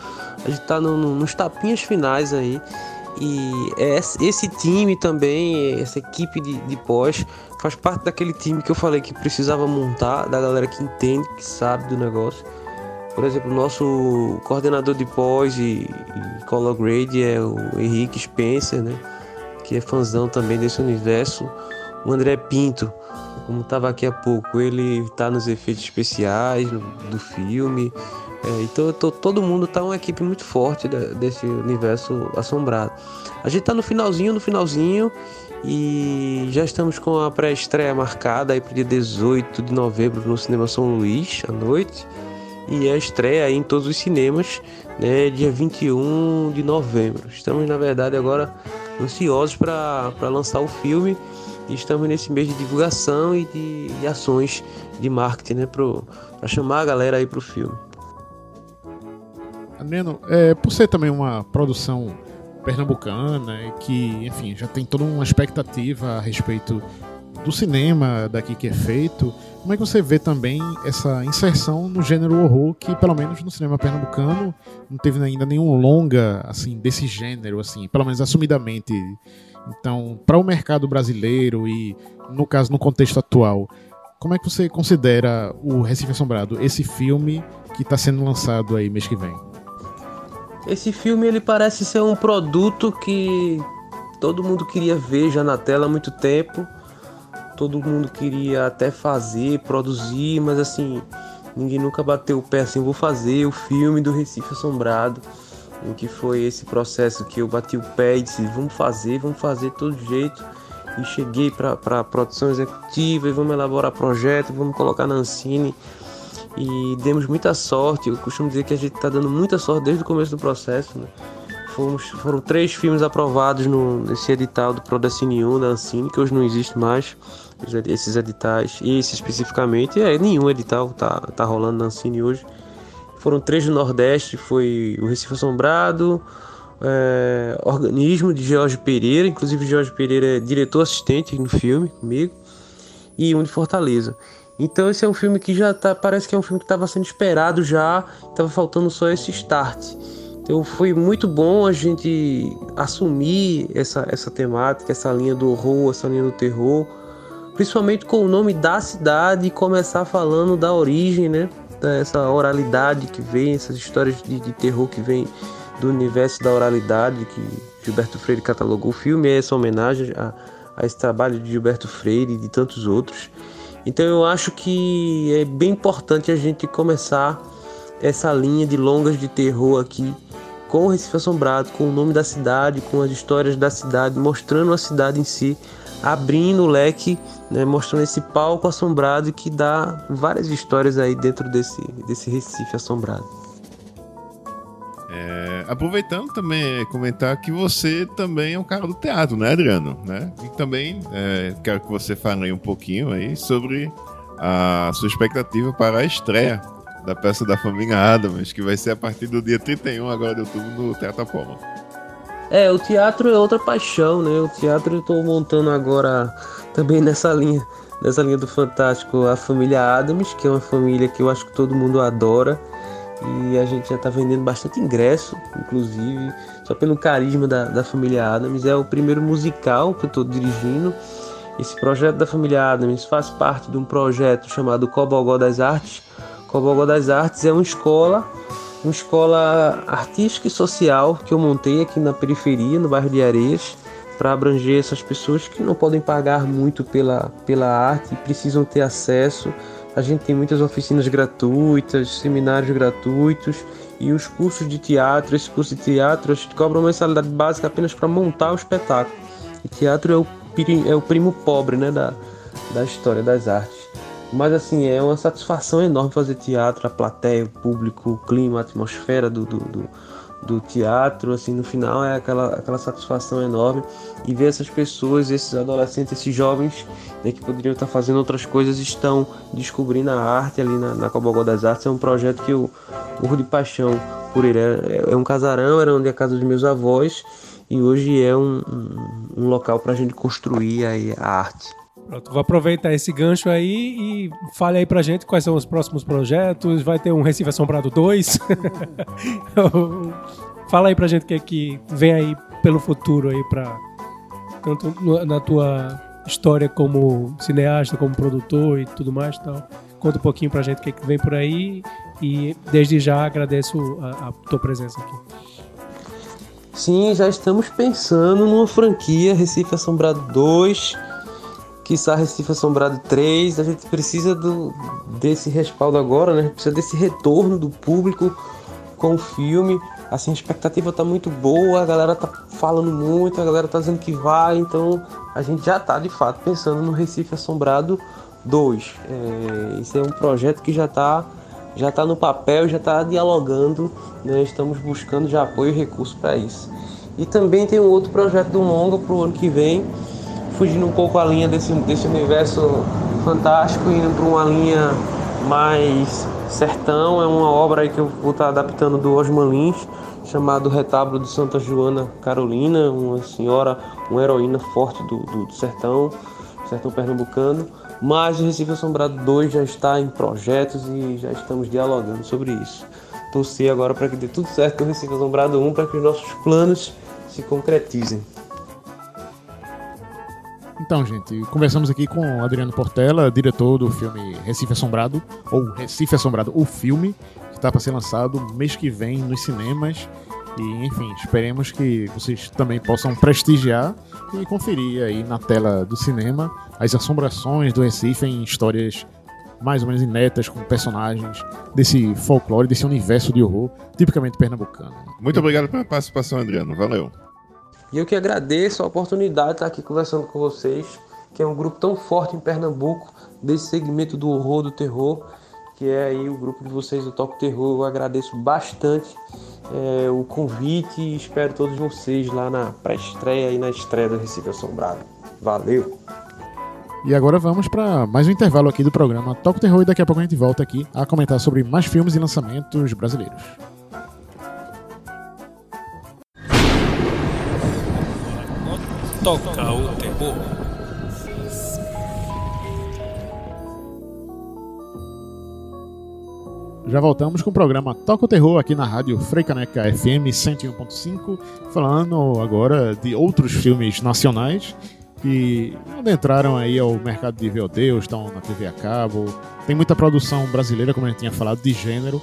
a gente está no, no, nos tapinhas finais aí. E esse time também, essa equipe de, de pós, faz parte daquele time que eu falei que precisava montar, da galera que entende, que sabe do negócio. Por exemplo, o nosso coordenador de pós e, e color grade é o Henrique Spencer, né? Que é fãzão também desse universo. O André Pinto, como estava aqui há pouco, ele está nos efeitos especiais do filme. É, então tô, todo mundo tá uma equipe muito forte desse universo assombrado. A gente está no finalzinho, no finalzinho, e já estamos com a pré-estreia marcada aí para dia 18 de novembro no Cinema São Luís, à noite. E a estreia em todos os cinemas, né, dia 21 de novembro. Estamos, na verdade, agora ansiosos para lançar o filme e estamos nesse mês de divulgação e de, ações de marketing, né, para chamar a galera aí pro filme. Adriano, é, por ser também uma produção pernambucana que, enfim, já tem toda uma expectativa a respeito do cinema daqui que é feito, como é que você vê também essa inserção no gênero horror que, pelo menos no cinema pernambucano, não teve ainda nenhum longa assim desse gênero, assim, pelo menos assumidamente então, para o mercado brasileiro e, no caso, no contexto atual, como é que você considera o Recife Assombrado, esse filme que está sendo lançado aí mês que vem? Esse filme ele parece ser um produto que todo mundo queria ver já na tela há muito tempo. Todo mundo queria até fazer, produzir, mas assim, ninguém nunca bateu o pé assim, vou fazer o filme do Recife Assombrado em que foi esse processo que eu bati o pé e disse vamos fazer, vamos fazer de todo jeito e cheguei para a produção executiva e vamos elaborar projeto, vamos colocar na Ancine e demos muita sorte. Eu costumo dizer que a gente está dando muita sorte desde o começo do processo. Né? Fomos, foram três filmes aprovados no, nesse edital do Prodecine 1 da Ancine, que hoje não existe mais, esses editais, e esse especificamente, é, nenhum edital está tá rolando na Ancine hoje. Foram três do Nordeste, foi o Recife Assombrado, é, Organismo de Jorge Pereira, inclusive Jorge Pereira é diretor assistente no filme comigo, e um de Fortaleza. Então esse é um filme que já tá, parece que é um filme que estava sendo esperado já, estava faltando só esse start. Então foi muito bom a gente assumir essa, essa temática, essa linha do horror, essa linha do terror, principalmente com o nome da cidade e começar falando da origem, né? essa oralidade que vem, essas histórias de, de terror que vem do universo da oralidade que Gilberto Freire catalogou o filme, é essa homenagem a, a esse trabalho de Gilberto Freire e de tantos outros. Então eu acho que é bem importante a gente começar essa linha de longas de terror aqui com o Recife Assombrado, com o nome da cidade, com as histórias da cidade, mostrando a cidade em si, abrindo o leque, né, mostrando esse palco assombrado que dá várias histórias aí dentro desse, desse Recife assombrado. É, aproveitando também é, comentar que você também é um cara do teatro, né, Adriano? Né? E também é, quero que você fale um pouquinho aí sobre a sua expectativa para a estreia da peça da família Adams, que vai ser a partir do dia 31 agora de outubro no Teatro Apolo. É, o teatro é outra paixão, né? O teatro eu tô montando agora também nessa linha, nessa linha do fantástico, a família Adams, que é uma família que eu acho que todo mundo adora. E a gente já tá vendendo bastante ingresso, inclusive, só pelo carisma da, da família Adams. É o primeiro musical que eu tô dirigindo. Esse projeto da família Adams faz parte de um projeto chamado Cobogó das Artes. Cobogó das Artes é uma escola uma escola artística e social que eu montei aqui na periferia, no bairro de Areias, para abranger essas pessoas que não podem pagar muito pela, pela arte e precisam ter acesso. A gente tem muitas oficinas gratuitas, seminários gratuitos e os cursos de teatro. Esse curso de teatro a gente cobra uma mensalidade básica apenas para montar o espetáculo. E teatro é o, é o primo pobre né, da, da história das artes. Mas assim, é uma satisfação enorme fazer teatro, a plateia, o público, o clima, a atmosfera do, do, do, do teatro, assim, no final é aquela, aquela satisfação enorme e ver essas pessoas, esses adolescentes, esses jovens né, que poderiam estar fazendo outras coisas, estão descobrindo a arte ali na, na Cobogó das Artes. É um projeto que eu morro de paixão por ele. É, é um casarão, era onde é a casa dos meus avós e hoje é um, um, um local para a gente construir aí a arte. Pronto, vou aproveitar esse gancho aí e fale aí pra gente quais são os próximos projetos. Vai ter um Recife Assombrado 2. Fala aí pra gente o que é que vem aí pelo futuro aí pra. Tanto na tua história como cineasta, como produtor e tudo mais. Conta um pouquinho pra gente o que, é que vem por aí e desde já agradeço a, a tua presença aqui. Sim, já estamos pensando numa franquia Recife Assombrado 2 quiçá Recife Assombrado 3, a gente precisa do, desse respaldo agora, né? A gente precisa desse retorno do público com o filme. Assim, a expectativa tá muito boa, a galera tá falando muito, a galera tá dizendo que vai, então a gente já tá de fato pensando no Recife Assombrado 2. É, esse é um projeto que já tá, já tá no papel, já tá dialogando, né? Estamos buscando já apoio e recurso para isso. E também tem um outro projeto do Longa pro ano que vem, fugindo um pouco a linha desse, desse universo fantástico, indo para uma linha mais sertão. É uma obra que eu vou estar adaptando do Osman Lins, chamado Retábulo de Santa Joana Carolina, uma senhora, uma heroína forte do, do, do sertão, sertão pernambucano. Mas o Recife Assombrado 2 já está em projetos e já estamos dialogando sobre isso. Torcer agora para que dê tudo certo com o Recife Assombrado 1, para que os nossos planos se concretizem. Então, gente, conversamos aqui com Adriano Portela, diretor do filme Recife Assombrado, ou Recife Assombrado, o filme, que está para ser lançado mês que vem nos cinemas. E, enfim, esperemos que vocês também possam prestigiar e conferir aí na tela do cinema as assombrações do Recife em histórias mais ou menos inéditas com personagens desse folclore, desse universo de horror tipicamente pernambucano. Muito obrigado pela participação, Adriano. Valeu. E eu que agradeço a oportunidade de estar aqui conversando com vocês, que é um grupo tão forte em Pernambuco, desse segmento do horror, do terror, que é aí o grupo de vocês do Toque Terror. Eu agradeço bastante é, o convite e espero todos vocês lá na pré-estreia e na estreia do Recife Assombrado. Valeu! E agora vamos para mais um intervalo aqui do programa Toque Terror e daqui a pouco a gente volta aqui a comentar sobre mais filmes e lançamentos brasileiros. Toca o terror. Já voltamos com o programa Toca o Terror aqui na rádio Freicaneca FM 101.5, falando agora de outros filmes nacionais que adentraram aí ao mercado de VOD, ou estão na TV a cabo. Tem muita produção brasileira, como a gente tinha falado, de gênero.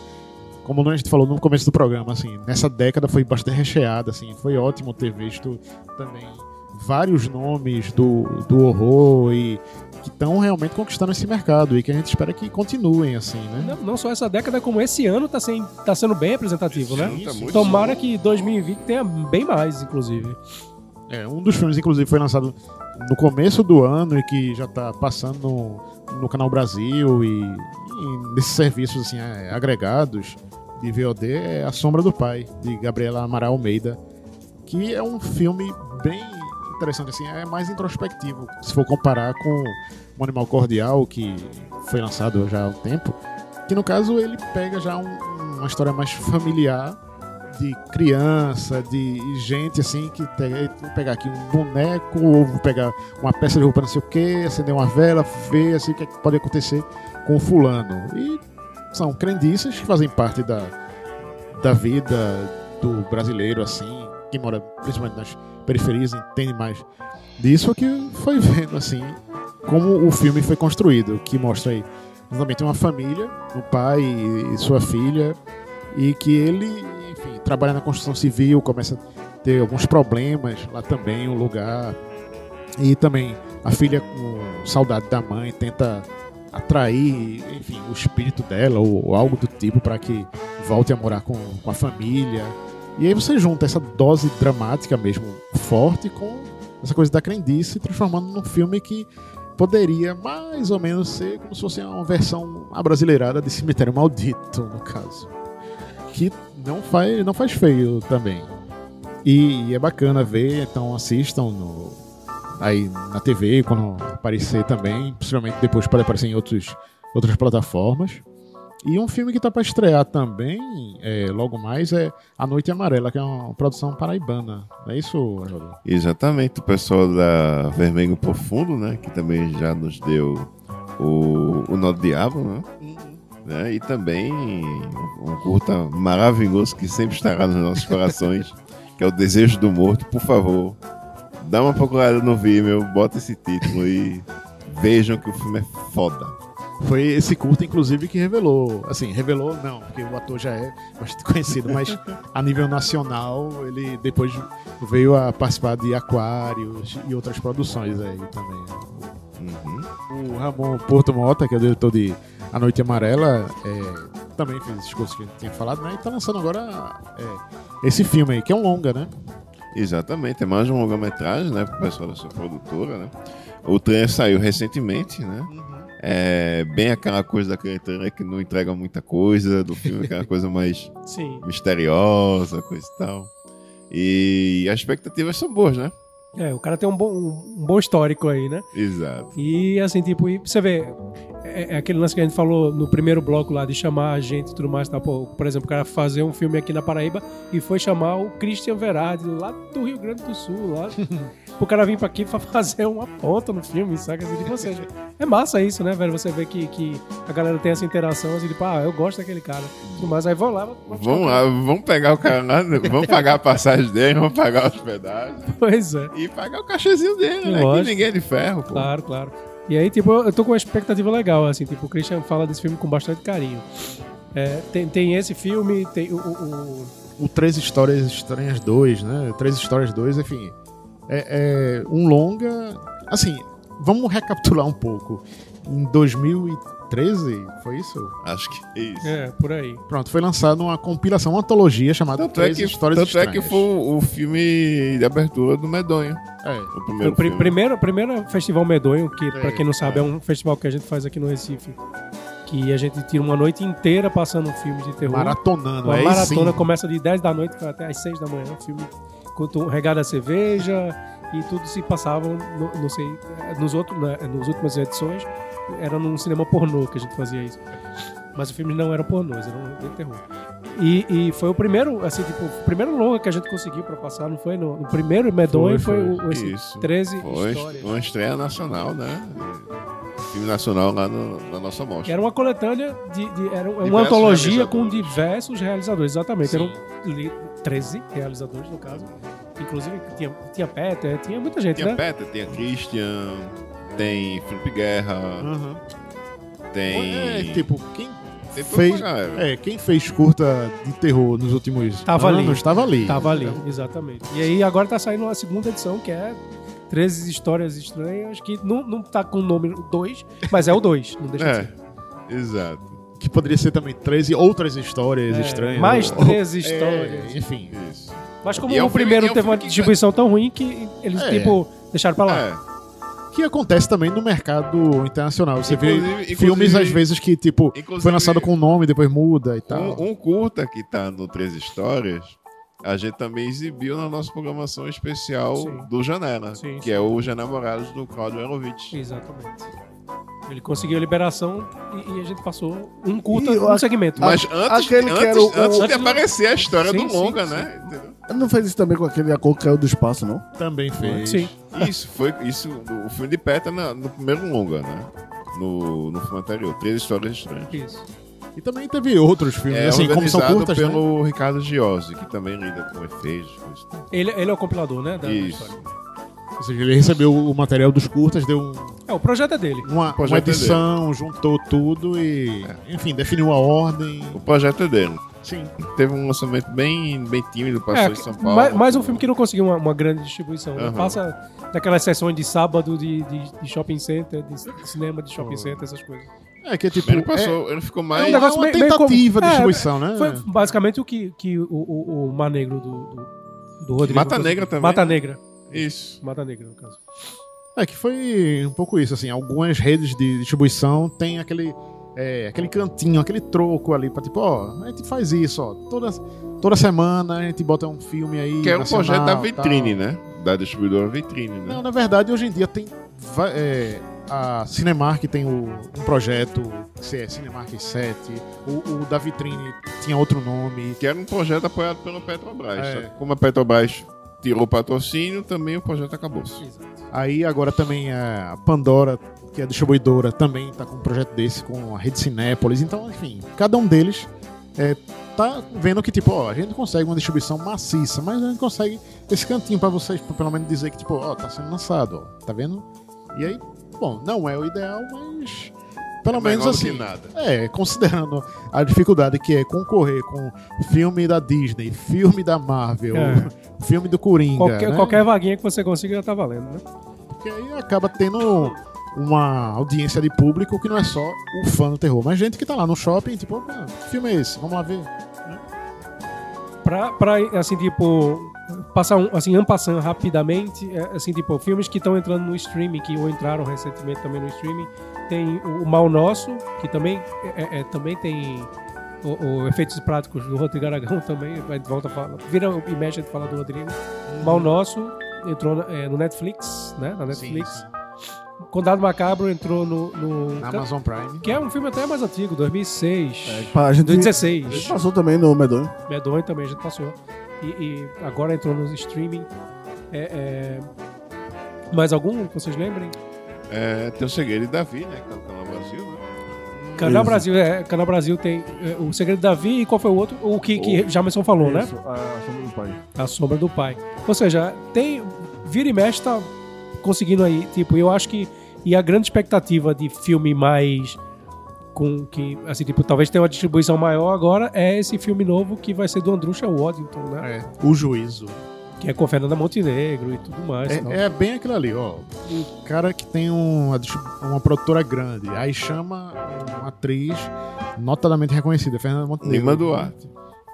Como a gente falou no começo do programa, assim, nessa década foi bastante recheada, assim, foi ótimo ter visto também vários nomes do, do horror e que estão realmente conquistando esse mercado e que a gente espera que continuem assim, né? Não, não só essa década, como esse ano tá, sem, tá sendo bem representativo, né? Tá muito Tomara bom. que 2020 tenha bem mais, inclusive. É, um dos filmes, inclusive, foi lançado no começo do ano e que já tá passando no, no Canal Brasil e, e nesses serviços assim, é, agregados de VOD é A Sombra do Pai, de Gabriela Amaral Almeida, que é um filme bem interessante, assim, é mais introspectivo, se for comparar com O Animal Cordial, que foi lançado já há um tempo, que no caso ele pega já um- uma história mais familiar de criança, de gente assim, que te- vou pegar aqui um boneco, ou pegar uma peça de roupa não sei o que, acender uma vela, ver assim, o que, é que pode acontecer com o fulano. E são crendices que fazem parte da, da vida do brasileiro, assim, que mora principalmente nas periferias, entende mais disso, que foi vendo, assim, como o filme foi construído, que mostra aí exatamente uma família, um pai e sua filha, e que ele, enfim, trabalha na construção civil, começa a ter alguns problemas lá também, o lugar. E também a filha com saudade da mãe tenta atrair, enfim, o espírito dela ou, ou algo do tipo para que volte a morar com, com a família. E aí você junta essa dose dramática mesmo forte com essa coisa da crendice, transformando num filme que poderia mais ou menos ser como se fosse uma versão abrasileirada de Cemitério Maldito, no caso. Que não faz, não faz feio também. E, e é bacana ver, então assistam no, aí na TV quando aparecer também, possivelmente depois pode aparecer em outros, outras plataformas. E um filme que tá para estrear também, é, logo mais, é A Noite Amarela, que é uma produção paraibana. Não é isso, Arnaldo? Exatamente, o pessoal da Vermelho Profundo, né? Que também já nos deu o, o Nó do Diabo, né? né? E também um curta maravilhoso que sempre estará nos nossos corações, que é o Desejo do Morto. Por favor, dá uma procurada no Vimeo, bota esse título e vejam que o filme é foda. Foi esse curta, inclusive, que revelou. Assim, revelou não, porque o ator já é bastante conhecido, mas a nível nacional, ele depois veio a participar de Aquários e outras produções aí também. Uhum. O Ramon Porto Mota, que é o diretor de A Noite Amarela, é, também fez esses cursos que a gente tinha falado, né? E tá lançando agora é, esse filme aí, que é um longa, né? Exatamente, é mais um longa-metragem, né? Pro pessoal da sua produtora, né? O trailer saiu recentemente, né? É bem aquela coisa daquele trailer que não entrega muita coisa do filme, aquela coisa mais Sim. misteriosa, coisa e tal. E as expectativas são boas, né? É, o cara tem um bom, um bom histórico aí, né? Exato. E assim, tipo, você vê, é, é aquele lance que a gente falou no primeiro bloco lá de chamar a gente e tudo mais, tá? Pô, por exemplo, o cara fazer um filme aqui na Paraíba e foi chamar o Christian Verardi lá do Rio Grande do Sul, lá. o cara vir pra aqui pra fazer uma ponta no filme, saca? Assim, tipo, ou seja, é massa isso, né, velho? Você vê que, que a galera tem essa interação, assim, tipo, ah, eu gosto daquele cara. Mais, aí vão lá. Vamos lá, vamos pegar o cara lá, vamos pagar a passagem dele, vamos pagar a hospedagem Pois é. e pagar o cachezinho dele, né? Que ninguém é de ferro, pô. Claro, claro. E aí, tipo, eu tô com uma expectativa legal, assim, tipo, o Christian fala desse filme com bastante carinho. É, tem, tem esse filme, tem o. o- o- o Três Histórias Estranhas 2, né? Três Histórias 2, enfim. É, é um longa. Assim, vamos recapitular um pouco. Em 2013, foi isso? Acho que é isso. é, por aí. Pronto, foi lançada uma compilação, uma antologia chamada Tanto é Três que, Histórias tanto é Estranhas. que foi o filme de abertura do Medonho. É. O primeiro O filme. primeiro, primeiro Festival Medonho, que pra É, quem não sabe é um festival que a gente faz aqui no Recife. Que a gente tira uma noite inteira passando um filme de terror. Maratonando, Uma é maratona sim. começa de 10 da noite até às 6 da manhã. Um filme com regada a cerveja e tudo se passava, no- não sei, nos outros, né, nas últimas edições, era num cinema pornô que a gente fazia isso. Mas os filmes não eram pornôs, eram de terror. E, e foi o primeiro, assim, tipo, o primeiro longa que a gente conseguiu pra passar, não foi? No, no primeiro Medonho Foi, foi, foi. o, esse Isso. 13 Foi histórias. uma estreia nacional, né? Filme nacional lá no- na nossa mostra. era uma coletânea de. de- era uma Diversos antologia com diversos realizadores, exatamente. Sim. Eram li- 13 realizadores, no caso. Inclusive, tinha, tinha Peter, tinha muita gente, Tinha né? Peter, tem a Christian, tem Felipe Guerra, Aham. tem. É, tipo, quem tem fez, uma é, quem fez curta de terror nos últimos Tava ali. anos, estava ali. Tava ali, Então, exatamente. E aí agora tá saindo a segunda edição, que é 13 histórias estranhas, que não, não tá com o nome 2, mas é o 2, não deixa de É, ser. exato. Que poderia ser também 13 outras histórias É, estranhas. mais Ou- 13 é, histórias. enfim. Isso. Mas como E é um o primeiro filme- é um teve uma filme que- distribuição tão ruim que eles, É. tipo, deixaram pra lá. Que acontece também no mercado internacional. Você vê Inclusive- filmes, inclusive- às vezes, que, tipo, foi lançado com um nome, depois muda e tal. Um, um curta que tá no Três Histórias, a gente também exibiu na nossa programação especial Sim. do Janela, Sim, que sim. é o Já Namorados do Claudio Aerovitch. Exatamente. Ele conseguiu a liberação e, e a gente passou um curta, E eu um segmento. Mas antes, aquele que antes, era o- antes o- de aparecer a história Sim, do sim, longa, sim. né? Entendeu? Não fez isso também com aquele ator que caiu do espaço, não? Também fez. Sim. Isso, foi isso, o filme de pé tá na- no primeiro longa, né? No, no filme anterior, Três Histórias Estranhas. Isso. E também teve outros filmes, É assim, como são organizado curtas, né? pelo Ricardo Giozzi, que também lida com efeitos. Ele, ele é o compilador, né? Da da Isso. história. Ou seja, ele recebeu o material dos curtas, deu um- É, o projeto é dele. uma, projeto uma é dele. edição, juntou tudo e, enfim, definiu a ordem. O projeto é dele. Sim. Teve um lançamento bem, bem tímido, passou É, em São Paulo. mais, mais um filme que não conseguiu uma, uma grande distribuição. né? Aham. Passa daquelas sessões de sábado de, de, de shopping center, de, de cinema de shopping center, essas coisas. É que, tipo, Ele passou, ele ficou é, mais. é um negócio uma meio- meio tentativa de é, distribuição, né? Foi basicamente o que, que o, o, o Mar Negro do, do, do Rodrigo. Mata. Negra também, Mata né? Negra. Isso. Mata Negra, no caso. É que foi um pouco isso, assim, algumas redes de distribuição tem aquele, é, aquele cantinho, aquele troco ali pra tipo, ó, a gente faz isso, ó, toda, toda semana a gente bota um filme aí. Que é um nacional, projeto da vitrine, tal. né? Da distribuidora vitrine, né? Não, na verdade, hoje em dia tem é, a Cinemark tem o- um projeto, que é Cinemark 7, o, o da vitrine tinha outro nome. Que era um projeto apoiado pela Petrobras. É. Como a Petrobras tirou o patrocínio, também o projeto acabou. Aí agora também a Pandora, que é distribuidora, também tá com um projeto desse com a Rede Cinépolis. Então, enfim, cada um deles é, tá vendo que, tipo, ó, a gente consegue uma distribuição maciça, mas a gente consegue esse cantinho pra vocês, pra pelo menos dizer que, tipo, ó, tá sendo lançado, ó, tá vendo? E aí, bom, não é o ideal, mas pelo É menos assim. nada. É, considerando a dificuldade que é concorrer com filme da Disney, filme da Marvel, É. filme do Coringa. Qualquer, né? qualquer vaguinha que você consiga já tá valendo, né? Porque aí acaba tendo uma audiência de público que não é só o fã do terror, mas gente que tá lá no shopping, tipo, opa, que filme é esse? Vamos lá ver. Pra, pra assim, tipo, passar um, assim, ampassando rapidamente, é, assim, tipo, filmes que estão entrando no streaming, que ou entraram recentemente também no streaming, tem o, Mal Nosso, que também, é, é, também tem o, o efeitos práticos do Rodrigo Aragão também, vai de volta a falar, vira e mexe de falar do Rodrigo. Mal Nosso entrou é, no Netflix, né, na Netflix. Condado Macabro entrou no... no- Na Amazon Prime. que é um filme até mais antigo, 2006, Pá, A gente, a 2016. gente passou também no Medonho. Medonho também a gente passou. E, e agora entrou nos streaming. É, é, Mais algum que vocês lembrem? É, tem o Segredo de Davi, né? Que tá no Canal Brasil, né? Canal Isso. Brasil, é, Canal Brasil tem é, o Segredo de Davi e qual foi o outro? O que, que Jamerson falou, né? Isso, a Sombra do Pai. A Sombra do Pai. Ou seja, tem. Vira e mexe tá conseguindo aí. Tipo, eu acho que. E a grande expectativa de filme mais. Com que, assim, tipo, talvez tenha uma distribuição maior agora, é esse filme novo que vai ser do Andrusha Waddington, né? É, o juízo. Que é com Fernanda Montenegro e tudo mais. É, é bem aquilo ali, ó. O cara que tem uma, uma produtora grande, aí chama uma atriz notadamente reconhecida, Fernanda Montenegro. Lima Duarte.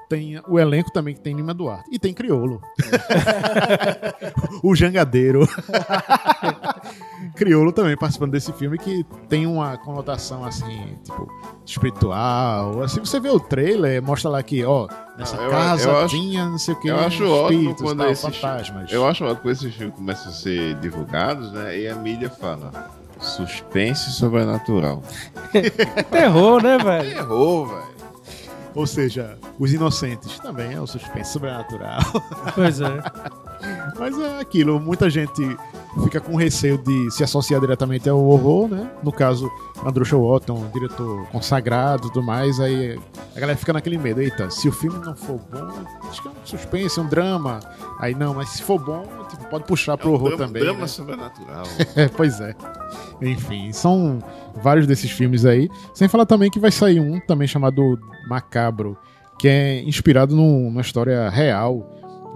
Tem o elenco também que tem Lima Duarte. E tem Criolo. o Jangadeiro. Criolo também participando desse filme que tem uma conotação assim, tipo, espiritual. Assim, você vê o trailer, mostra lá que, ó, nessa Não, eu- casa eu acho- tinha não sei o que. Eu acho ótimo espíritos, quando tal, esses fantasmas. Eu acho ótimo quando esses filmes começam a ser divulgados, né? E a mídia fala suspense sobrenatural. Terror, né, velho? Errou, velho. Ou seja, Os Inocentes também é o suspense sobrenatural. Pois é. Mas é aquilo, muita gente fica com receio de se associar diretamente ao horror, né? No caso, Andrew Watton, diretor consagrado e tudo mais, aí a galera fica naquele medo. Eita, se o filme não for bom, acho que é um suspense, um drama. Aí não, mas se for bom, tipo, pode puxar pro É um horror drama, também. drama né? sobrenatural. É, pois é. Enfim, são vários desses filmes aí. Sem falar também que vai sair um também chamado Macabro, que é inspirado num- numa história real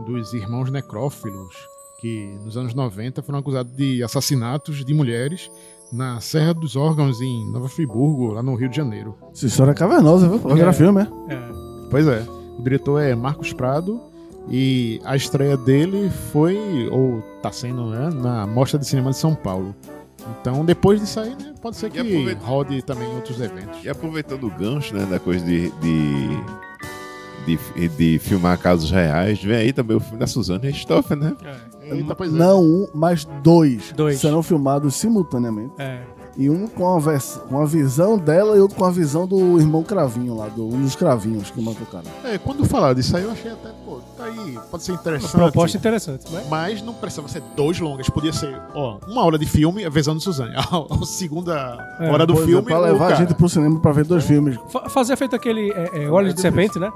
dos irmãos necrófilos, que nos anos 90 foram acusados de assassinatos de mulheres na Serra dos Órgãos, em Nova Friburgo, lá no Rio de Janeiro. Essa história é cavernosa, viu? Vai virar É. filme, é? É. Pois é. O diretor é Marcos Prado e a estreia dele foi, ou tá sendo, né, na Mostra de Cinema de São Paulo. Então, depois de sair, né, pode ser que rode também em outros eventos. E aproveitando o gancho, né, da coisa de, de, de, de filmar casos reais, vem aí também o filme da Suzanne Richthofen, né? Eita, pois é. Não um, mas dois, Dois. serão filmados simultaneamente. É. E um com a, vers- com a visão dela e outro com a visão do irmão Cravinho lá, do, um dos Cravinhos que matou o cara. É, quando falaram disso aí, eu achei até, pô, tá aí, pode ser Uma interessante. proposta interessante, né? Mas não precisava ser dois longas, podia ser, ó, uma hora de filme, a visão de Suzane. A segunda É, hora do Pois é, filme, pra o levar a cara. gente pro cinema pra ver dois filmes. Fa- Fazer feito aquele é, é, de Serpente, né?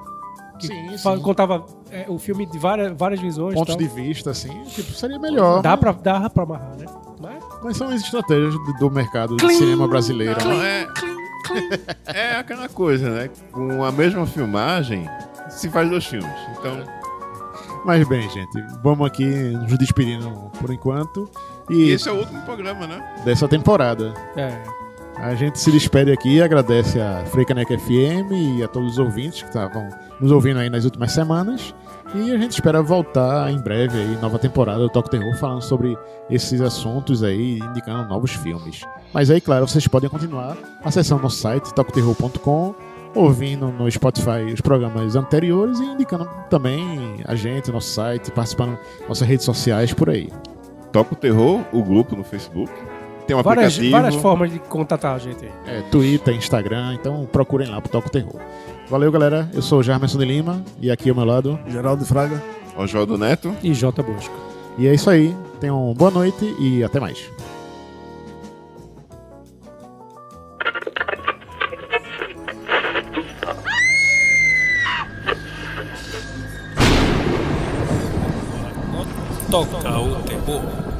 Que Sim, sim. contava é, o filme de várias, várias visões. Pontos e de vista, assim, tipo, seria melhor. Dá pra, dá pra amarrar, né? Mas, Mas são as estratégias do, do mercado Clim, de cinema brasileiro. Não, é, é aquela coisa, né? Com a mesma filmagem, se faz dois filmes. Então, Mas bem, gente, vamos aqui nos despedindo por enquanto. e E esse é o último programa, né? dessa temporada. é. A gente se despede aqui, agradece a Freicaneca FM e a todos os ouvintes que estavam nos ouvindo aí nas últimas semanas. E a gente espera voltar em breve aí, nova temporada do Toque Terror, falando sobre esses assuntos aí, indicando novos filmes. Mas aí, claro, vocês podem continuar acessando nosso site, toqueterror.com, ouvindo no Spotify os programas anteriores e indicando também a gente, nosso site, participando das nossas redes sociais por aí. Toca o Terror, o grupo no Facebook. Tem um Várias, aplicativo. várias formas de contatar a gente aí. É, Twitter, Instagram, então procurem lá pro Toque Terror. Valeu, galera. Eu sou o Jarmerson de Lima e aqui ao meu lado. Geraldo Fraga. Oswaldo Neto. E J. Bosco. E é isso aí. Tenham boa noite e até mais. Toca o terror.